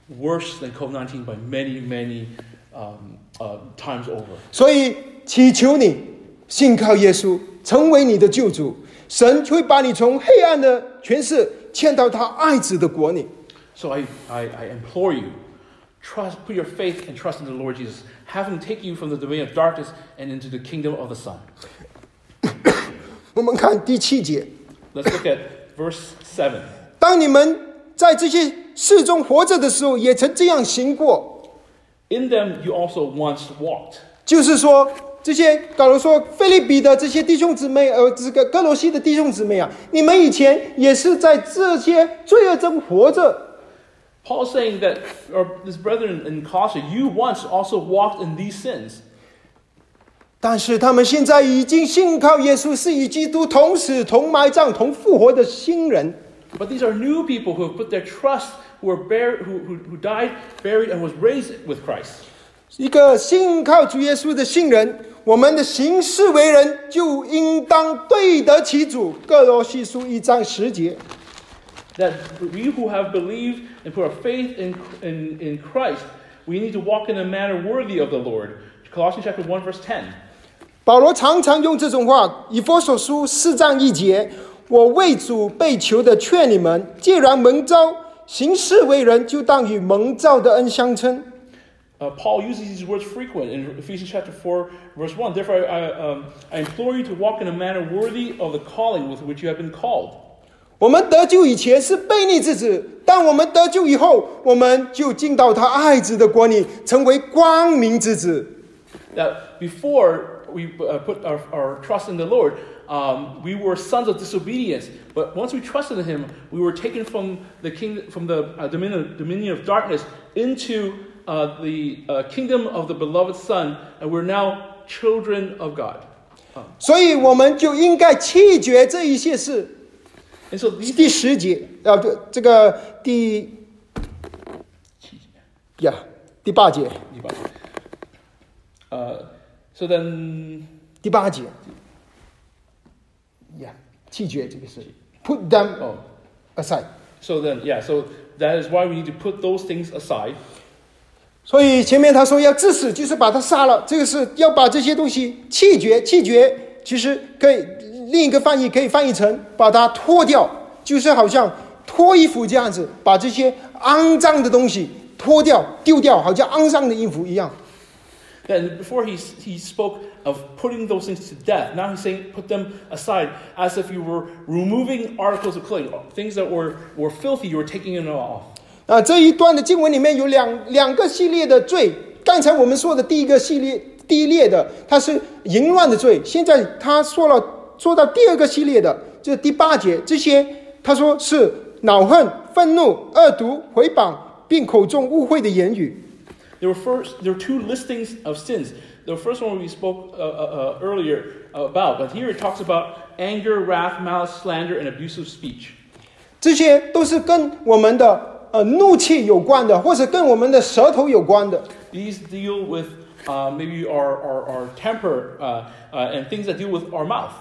worse than COVID 19 by many, many um, uh, times over. 所以 祈求你信靠耶稣，成为你的救主，神会把你从黑暗的权势迁到他爱子的国里。 So I, I, I implore you, trust, put your faith and trust in the Lord Jesus. Have Him take you from the domain of darkness and into the kingdom of the Son. [coughs] 我们看第七节， Let's look at verse 7. 当你们在这些事中活着的时候，也曾这样行过。 In them you also once walked. 就是说， 这些，假如说腓立比的这些弟兄姊妹，呃，这个歌罗西的弟兄姊妹啊，你们以前也是在这些罪恶中活着。Paul saying that, or his brethren in Colossae, you once also walked in these sins. 但是他们现在已经信靠耶稣，是与基督同死、同埋葬、同复活的新人。But these are new people who have put their trust, who are buried, who, who, who died, buried, and was raised with Christ. 一个信靠主耶稣的信人，我们的行事为人就应当对得起主。各罗西书一章十节。That we who have believed and put our faith in, in, in Christ, we need to walk in a manner worthy of the Lord. Colossians chapter one verse ten. 保罗常常用这种话，以佛所书四章一节：“我为主被囚的劝你们，既然蒙召，行事为人，就当与蒙召的恩相称。Uh, Paul uses these words frequent in Ephesians chapter 4, verse 1. Therefore, I, um, I implore you to walk in a manner worthy of the calling with which you have been called. 我们得救以前是悖逆之子，但我们得救以后，我们就进到他爱子的国里，成为光明之子。 That before we uh, put our, our trust in the Lord, um, we were sons of disobedience. But once we trusted in Him, we were taken from the king, from the uh, dominion, dominion of darkness into uh, the uh, kingdom of the beloved Son, and we're now children of God. 所以，我们就应该弃绝这一些事。 And so these 第十节，啊，不，这个第呀第八节， Uh, so then, 第八节，呀，弃绝这个事，put them oh, aside。 so then, yeah, so that is why we need to put those things aside. 所以前面他说要致死，就是把他杀了，这个是要把这些东西弃绝。弃绝其实可以另一个翻译可以翻译成把它脱掉，就是好像脱衣服这样子，把这些肮脏的东西脱掉、丢掉，好像肮脏的衣服一样。And before he, he spoke of putting those things to death, now he's saying put them aside as if you were removing articles of clothing, things that were, were filthy, you were taking them off. 啊，这一段的经文里面有两两个系列的罪。刚才我们说的第一个系列，第一列的，它是淫乱的罪。现在他说了，说到第二个系列的，就是第八节，这些他说是恼恨、愤怒、恶毒、毁谤，并口中污秽的言语。There were first there were two listings of sins. The first one we spoke uh, uh, uh, earlier about, but here it talks about anger, wrath, malice, slander, and abusive speech. 这些都是跟我们的呃怒气有关的，或者跟我们的舌头有关的。 These deal with uh, maybe our, our, our temper uh, uh, and things that deal with our mouth.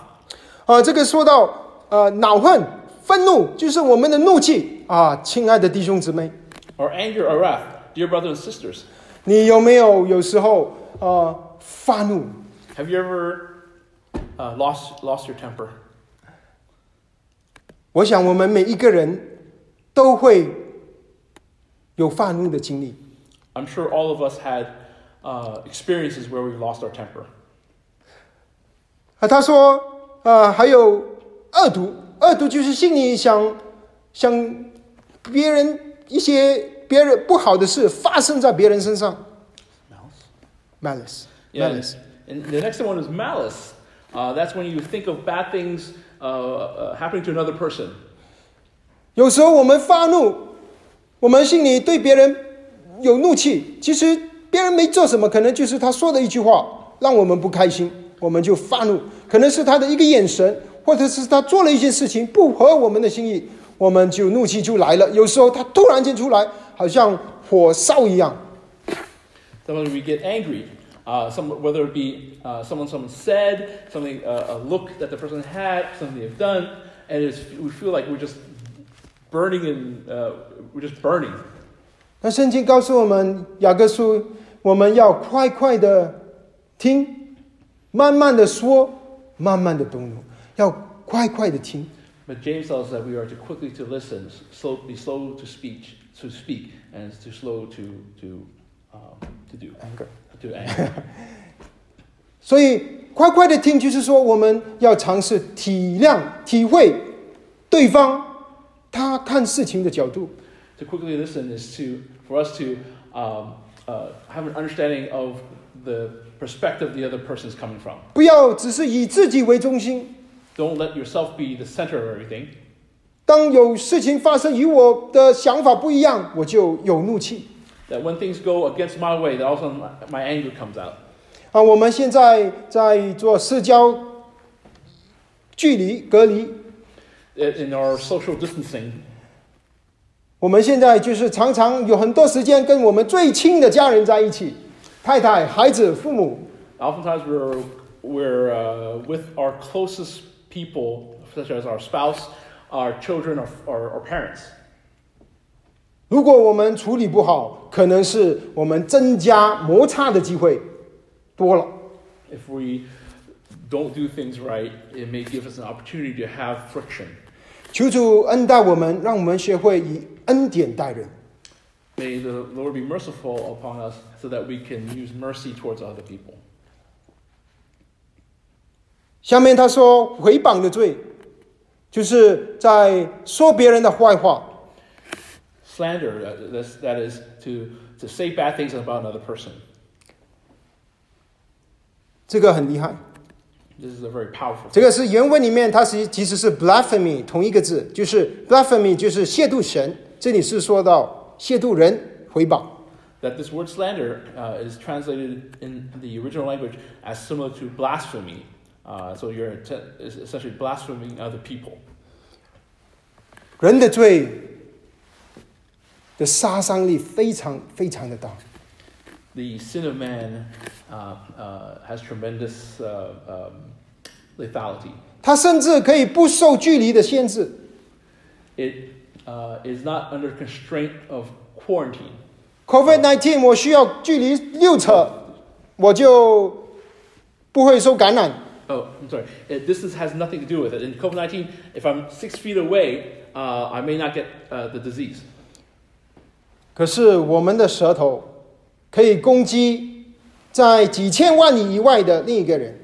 啊，这个说到呃恼恨、愤怒，就是我们的怒气啊，亲爱的弟兄姊妹， Our anger, our wrath. Dear brothers and sisters, 你有没有有时候啊发怒？ have you ever uh, lost, lost your temper? 我想我们每一个人都会 有发怒的经历。 I'm sure all of us had uh, experiences where we've lost our temper. 啊，他说，呃，还有恶毒，恶毒就是心里想想别人一些别人不好的事发生在别人身上 Malice? ，malice，malice。 Yeah. And the next one is malice. Uh, that's when you think of bad things uh, uh, happening to another person. 有时候我们发怒， 我们心里对别人有怒气，其实别人没做什么，可能就是他说的一句话让我们不开心，我们就发怒。可能是他的一个眼神，或者是他做了一件事情不合我们的心意，我们就怒气就来了。有时候他突然间出来，好像火烧一样。Sometimes we get angry. Uh, some, whether it be uh, someone someone said, something, uh, a look that the person had, something they've done, and it's, we feel like we're just burning and uh, we're just burning. 那圣经告诉我们，雅各书，我们要快快的听，慢慢的说，慢慢的动怒，要快快的听。 But James tells us that we are to quickly to listen, slow, be slow to speech, to speak, and to slow to to um, to do to anger. [laughs] 所以快快的听，就是说我们要尝试体谅、体会对方 他看事情的角度， to quickly listen is to for us to um, uh, have an understanding of the perspective the other person is coming from. 不要只是以自己为中心。 Don't let yourself be the center of everything. 当有事情发生与我的想法不一样，我就有怒气 That when things go against my way, that all of a sudden my, my anger comes out. 啊！我们现在在做社交距离隔离， In in our social distancing, 我们现在就是常常有很多时间跟我们最亲的家人在一起，太太、孩子、父母。 oftentimes we're we're uh, with our closest people, such as our spouse, our children, or our, our parents. 如果我们处理不好，可能是我们增加摩擦的机会多了。 If we don't do things right, it may give us an opportunity to have friction. 求主恩待我们，让我们学会以恩典待人。May the Lord be merciful upon us so that we can use mercy towards other people. 下面他说回谤的罪，就是在说别人的坏话。Slander, that, that is to, to say bad things about another person. 这个很厉害，This is a very powerful 这个是原文里面它是其实是 blasphemy 同一个字，就是 blasphemy 就是亵渎神，这里是说到亵渎人回谤。 that this word slander uh, is translated in the original language as similar to blasphemy. Uh, so you're att- is essentially blaspheming other people. 人的罪的杀伤力非常非常的大。 The sin of man uh, uh, has tremendous uh, um, lethality. 他甚至可以不受距离的限制， It uh, is not under constraint of quarantine. COVID nineteen，我需要距离六尺，我就不会受感染。 Oh, I'm sorry. It, this is, has nothing to do with it. In COVID 19, if I'm six feet away, uh, I may not get uh, the disease. 可是我们的舌头可以攻击在几千万里以外的另一个人。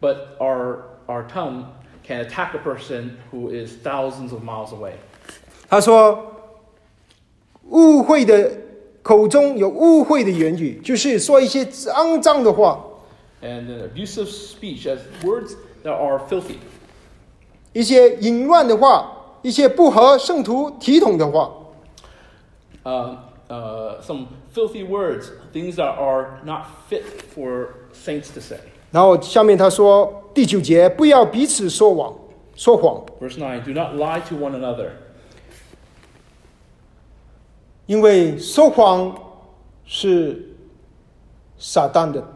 But our, our tongue can attack a person who is thousands of miles away. 他说，误会的口中有误会的言语，就是说一些肮脏的话， And an abusive speech as words that are filthy, 一些淫乱的话，一些不合圣徒体统的话。 uh, uh, some filthy words, things that are not fit for saints to say. 然后下面他说第九节，不要彼此说谎，说谎，Verse nine, Do not lie to one another, 因为说谎是撒旦的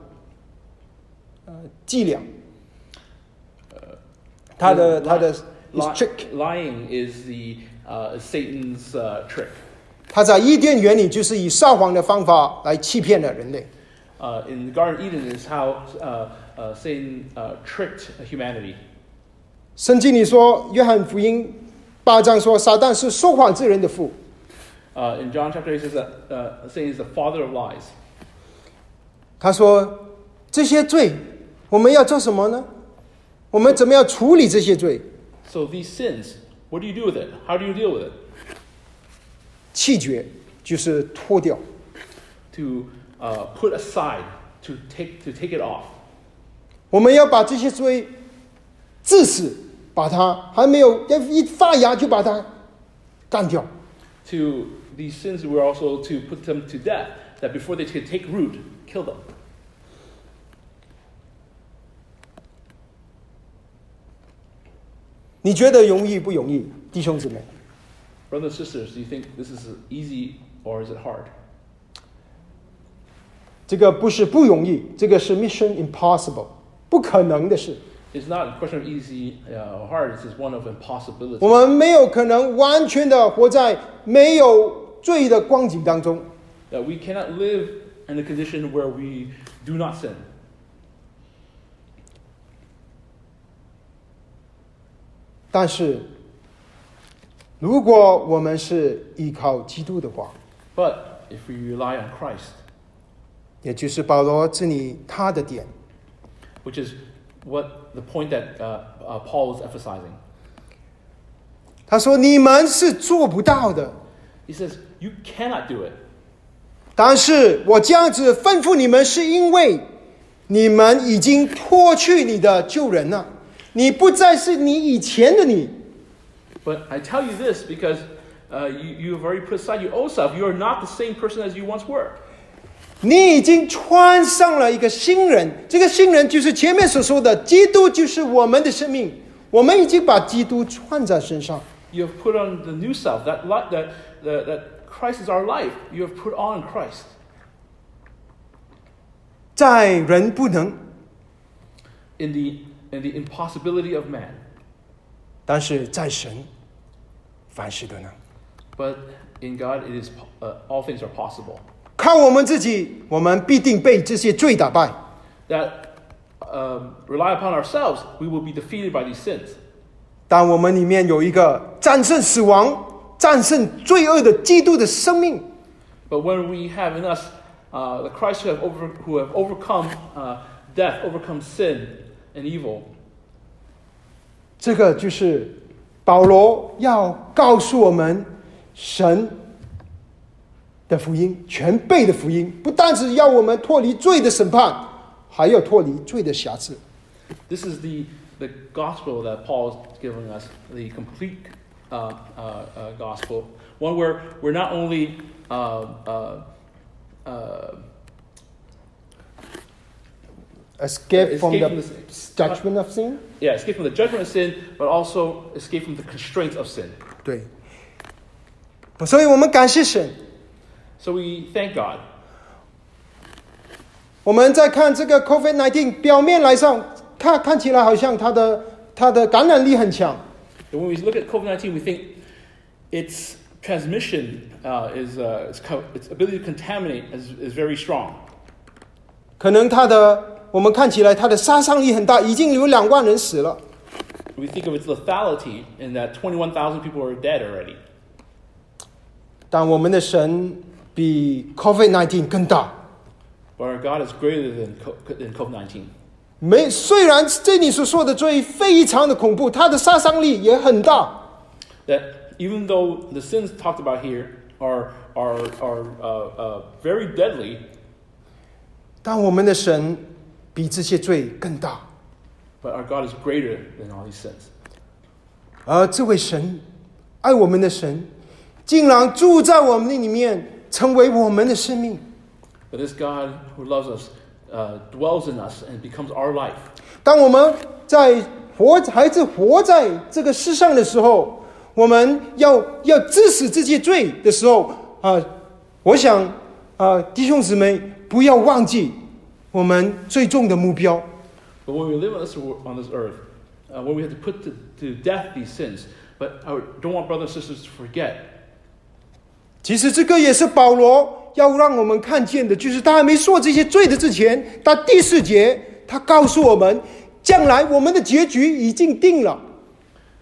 呃伎俩，呃他的他的 trick。lying is the uh, is Satan's uh, trick. 他在伊甸园里就是以撒谎的方法来欺骗了人类。Uh, in the Garden of Eden is how uh, uh, Satan uh, tricked humanity. 圣经里说，约翰福音八章说，撒旦是说谎之人的父。 Uh, in John chapter 8 says that uh, Satan is the father of lies. 他说这些罪，我们要做什么呢？我们怎么样处理这些罪？ So these sins, what do you do with it? How do you deal with it? 弃绝就是脱掉， To uh, put aside, to take, to take it off. 我们要把这些罪治死，把它还没有要一发芽就把它干掉。To these sins, we're also to put them to death, that before they can take root, kill them. 你觉得容易不容易，弟兄姊妹？Brothers and sisters, do you think this is easy or is it hard? 这个不是不容易，这个是 mission impossible。不可能的事。It's not a question of easy uh, or hard, it's just one of impossibility. 我们没有可能完全的活在没有罪的光景当中。That we cannot live in a condition where we do not sin. 但是，如果我们是依靠基督的话，But if we rely on Christ, 也就是保罗这里他的点，which is what the point that uh, uh, Paul was emphasizing, 他说你们是做不到的， he says, You cannot do it. 但是我这样子吩咐你们，是因为你们已经脱去你的旧人了，你不再是你以前的你。 But I tell you this because uh, you, you have already put aside your old self. You are not the same person as you once were. 你已经穿上了一个新人，这个新人就是前面所说的，基督就是我们的生命，我们已经把基督穿在身上。 You have put on the new self, that, li- that, that, that Christ is our life. You have put on Christ. 在人不能， In the, in the impossibility of man. 但是在神，凡事都能。 But in God, it is, po- uh, all things are possible. 靠我们自己，我们必定被这些罪打败。 That um, rely upon ourselves, we will be defeated by these sins. 但我们里面有一个战胜死亡、战胜罪恶的基督的生命， But when we have in us uh, the Christ who have, over, who have overcome uh, death, overcome sin and evil, 这个就是保罗要告诉我们神 的福音，全备的福音，不单只要我们脱离罪的审判，还要脱离罪的瑕疵。 this is the, the gospel that Paul is giving us, the complete uh, uh, uh, gospel. One where we're not only uh, uh, uh, Escape from Escape the from the- judgment of sin。 yeah, escape from the judgment of sin, but also escape from the constraints of sin. 对，所以我们感谢神。 So we thank God. 我们在看这个 COVID-19，表面来上看看起来好像它的它的感染力很强， And when we look at COVID 19, we think its transmission uh, is, uh, its, co- its ability to contaminate is, is very strong. 可能它的我们看起来它的杀伤力很大，已经有两万人死了。 We think of its lethality in that 21,000 people are dead already. 但我们的神 比 COVID-19 更大。 But our God is greater than, co- than COVID 19. 没，虽然这里所说的罪非常的恐怖，它的杀伤力也很大， That even though the sins talked about here are, are, are uh, uh, very deadly, 但我们的神比这些罪更大。 but our God is greater than all these sins. 而这位神，爱我们的神，竟然住在我们的里面， 成为我们的生命。But this God who loves us, uh, dwells in us and becomes our life. 当我们在活孩子活在这个世上的时候，我们要要治死自己罪的时候啊、呃，我想啊、呃，弟兄姊妹不要忘记我们最重的目标。But when we live on this on this earth, uh, when we have to put to, to death these sins, but I don't want brothers and sisters to forget. 其实这个也是保罗要让我们看见的，就是他还没说这些罪的之前，他第四节他告诉我们，将来我们的结局已经定了。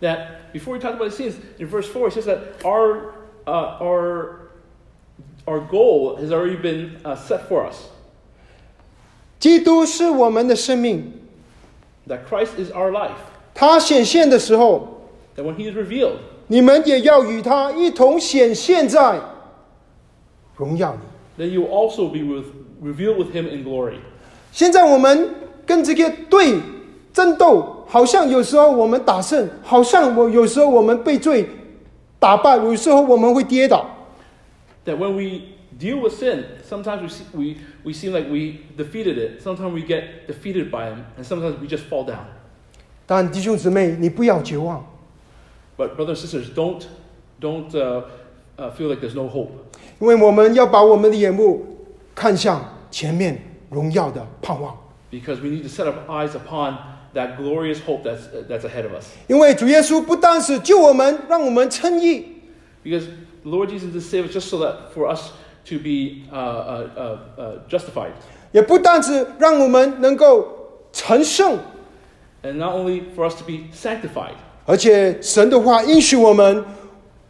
that before he talks about his sins, in verse 4, he says that our, uh, our, our goal has already been uh, set for us. 基督是我们的生命， That Christ is our life. 他显现的时候， That when he is revealed, 你们也要与他一同显现在 荣耀里。 then you will also be with, revealed with him in glory. 现在我们跟这个队争斗，好像有时候我们打胜，好像我有时候我们被罪打败，有时候我们会跌倒。 That when we deal with sin, sometimes we, see, we, we seem like we defeated it. Sometimes we get defeated by him, and sometimes we just fall down. 但弟兄姊妹，你不要绝望， But brothers and sisters, don't, don't uh, uh, feel like there's no hope. 因为我们要把我们的眼目看向前面荣耀的盼望。Because we need to set our eyes upon that glorious hope that's, that's ahead of us. 因为主耶稣不单是救我们，让我们称义，Because the Lord Jesus did save us just so that for us to be uh, uh, uh, uh, justified. 也不单是让我们能够成圣，And not only for us to be sanctified, 而且神的话应许我们，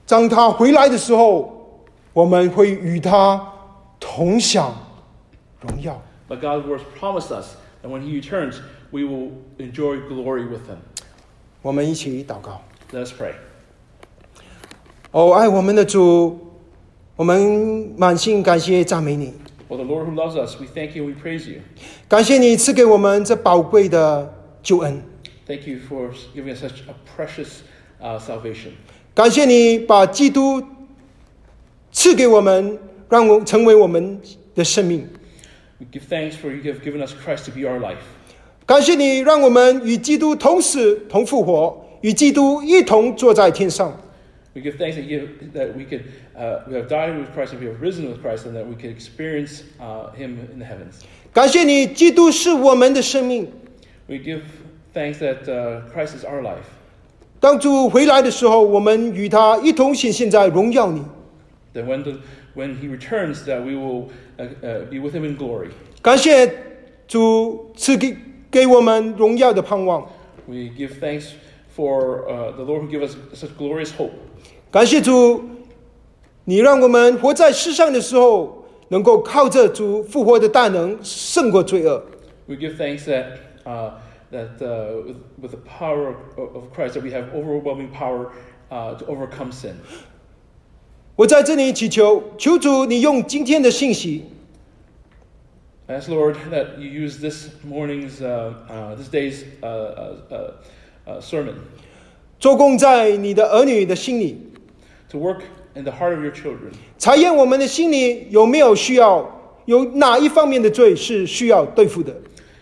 当他回来的时候，我们会与他同享荣耀。 but God's words promised us that when He returns, we will enjoy glory with Him. 我们一起祷告。 Let us pray. 哦，爱我们的主，我们满心感谢赞美你， Well, the Lord who loves us, we thank you and we praise you. 感谢你赐给我们这宝贵的救恩， Thank you for giving us such a precious uh, salvation. 感谢你把基督 赐给我们，让我成为我们的生命。We give thanks for you have given us Christ to be our life. 感谢你让我们与基督同死同复活，与基督一同坐在天上。We give thanks that, you, that we could uh, we have died with Christ and we have risen with Christ, and that we could experience uh, Him in the heavens. 感谢你，基督是我们的生命。We give thanks that uh, Christ is our life. 当主回来的时候，我们与他一同显现在荣耀里。That when the, when He returns, that we will uh, uh, be with Him in glory. 感谢主赐给给我们荣耀的盼望。 We give thanks for uh, the Lord who gives us such glorious hope. 感谢主，你让我们活在世上的时候，能够靠着主复活的大能胜过罪恶。 We give thanks that uh, that uh, with, with the power of, of Christ, that we have overwhelming power uh, to overcome sin. 我在这里祈求，求主你用今天的信息， I ask Lord that you use this morning's, uh, uh, this day's uh, uh, uh, uh, sermon 做工在你的儿女的心里， to work in the heart of your children, 查验我们的心里有没有需要，有哪一方面的罪是需要对付的，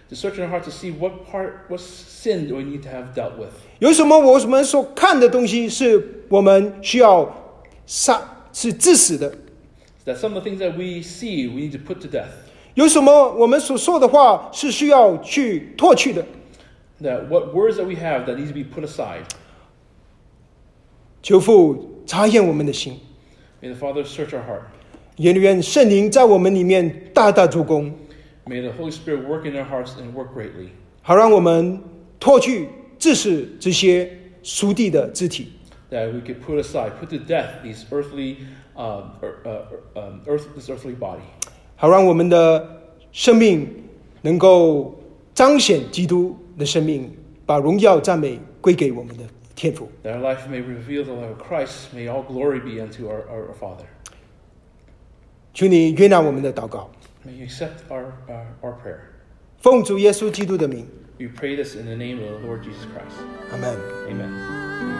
to search in our heart to see what part, what sin do we need to have dealt with. 有什么我们所看的东西是我们需要杀 是致死的，That some of the things that we see, we need to put to death. 有什么我们所说的话是需要去唾去的。That what words that we have that need to be put aside. 求父查验我们的心，May the Father search our heart. 也愿圣灵在我们里面大大做工，May the Holy Spirit work in our hearts and work greatly. 好让我们脱去致死这些属地的肢体，That we could put aside, put to death these earthly, um, ear- uh, um, earth, this earthly body. 好让我们的生命能够彰显基督的生命，把荣耀赞美归给我们的天父。 That our life may reveal the life of Christ. May all glory be unto our, our, our Father. 求你悦纳我们的祷告， May you accept our, uh, our prayer. 奉主耶稣基督的名， We pray this in the name of the Lord Jesus Christ. 阿门。 Amen.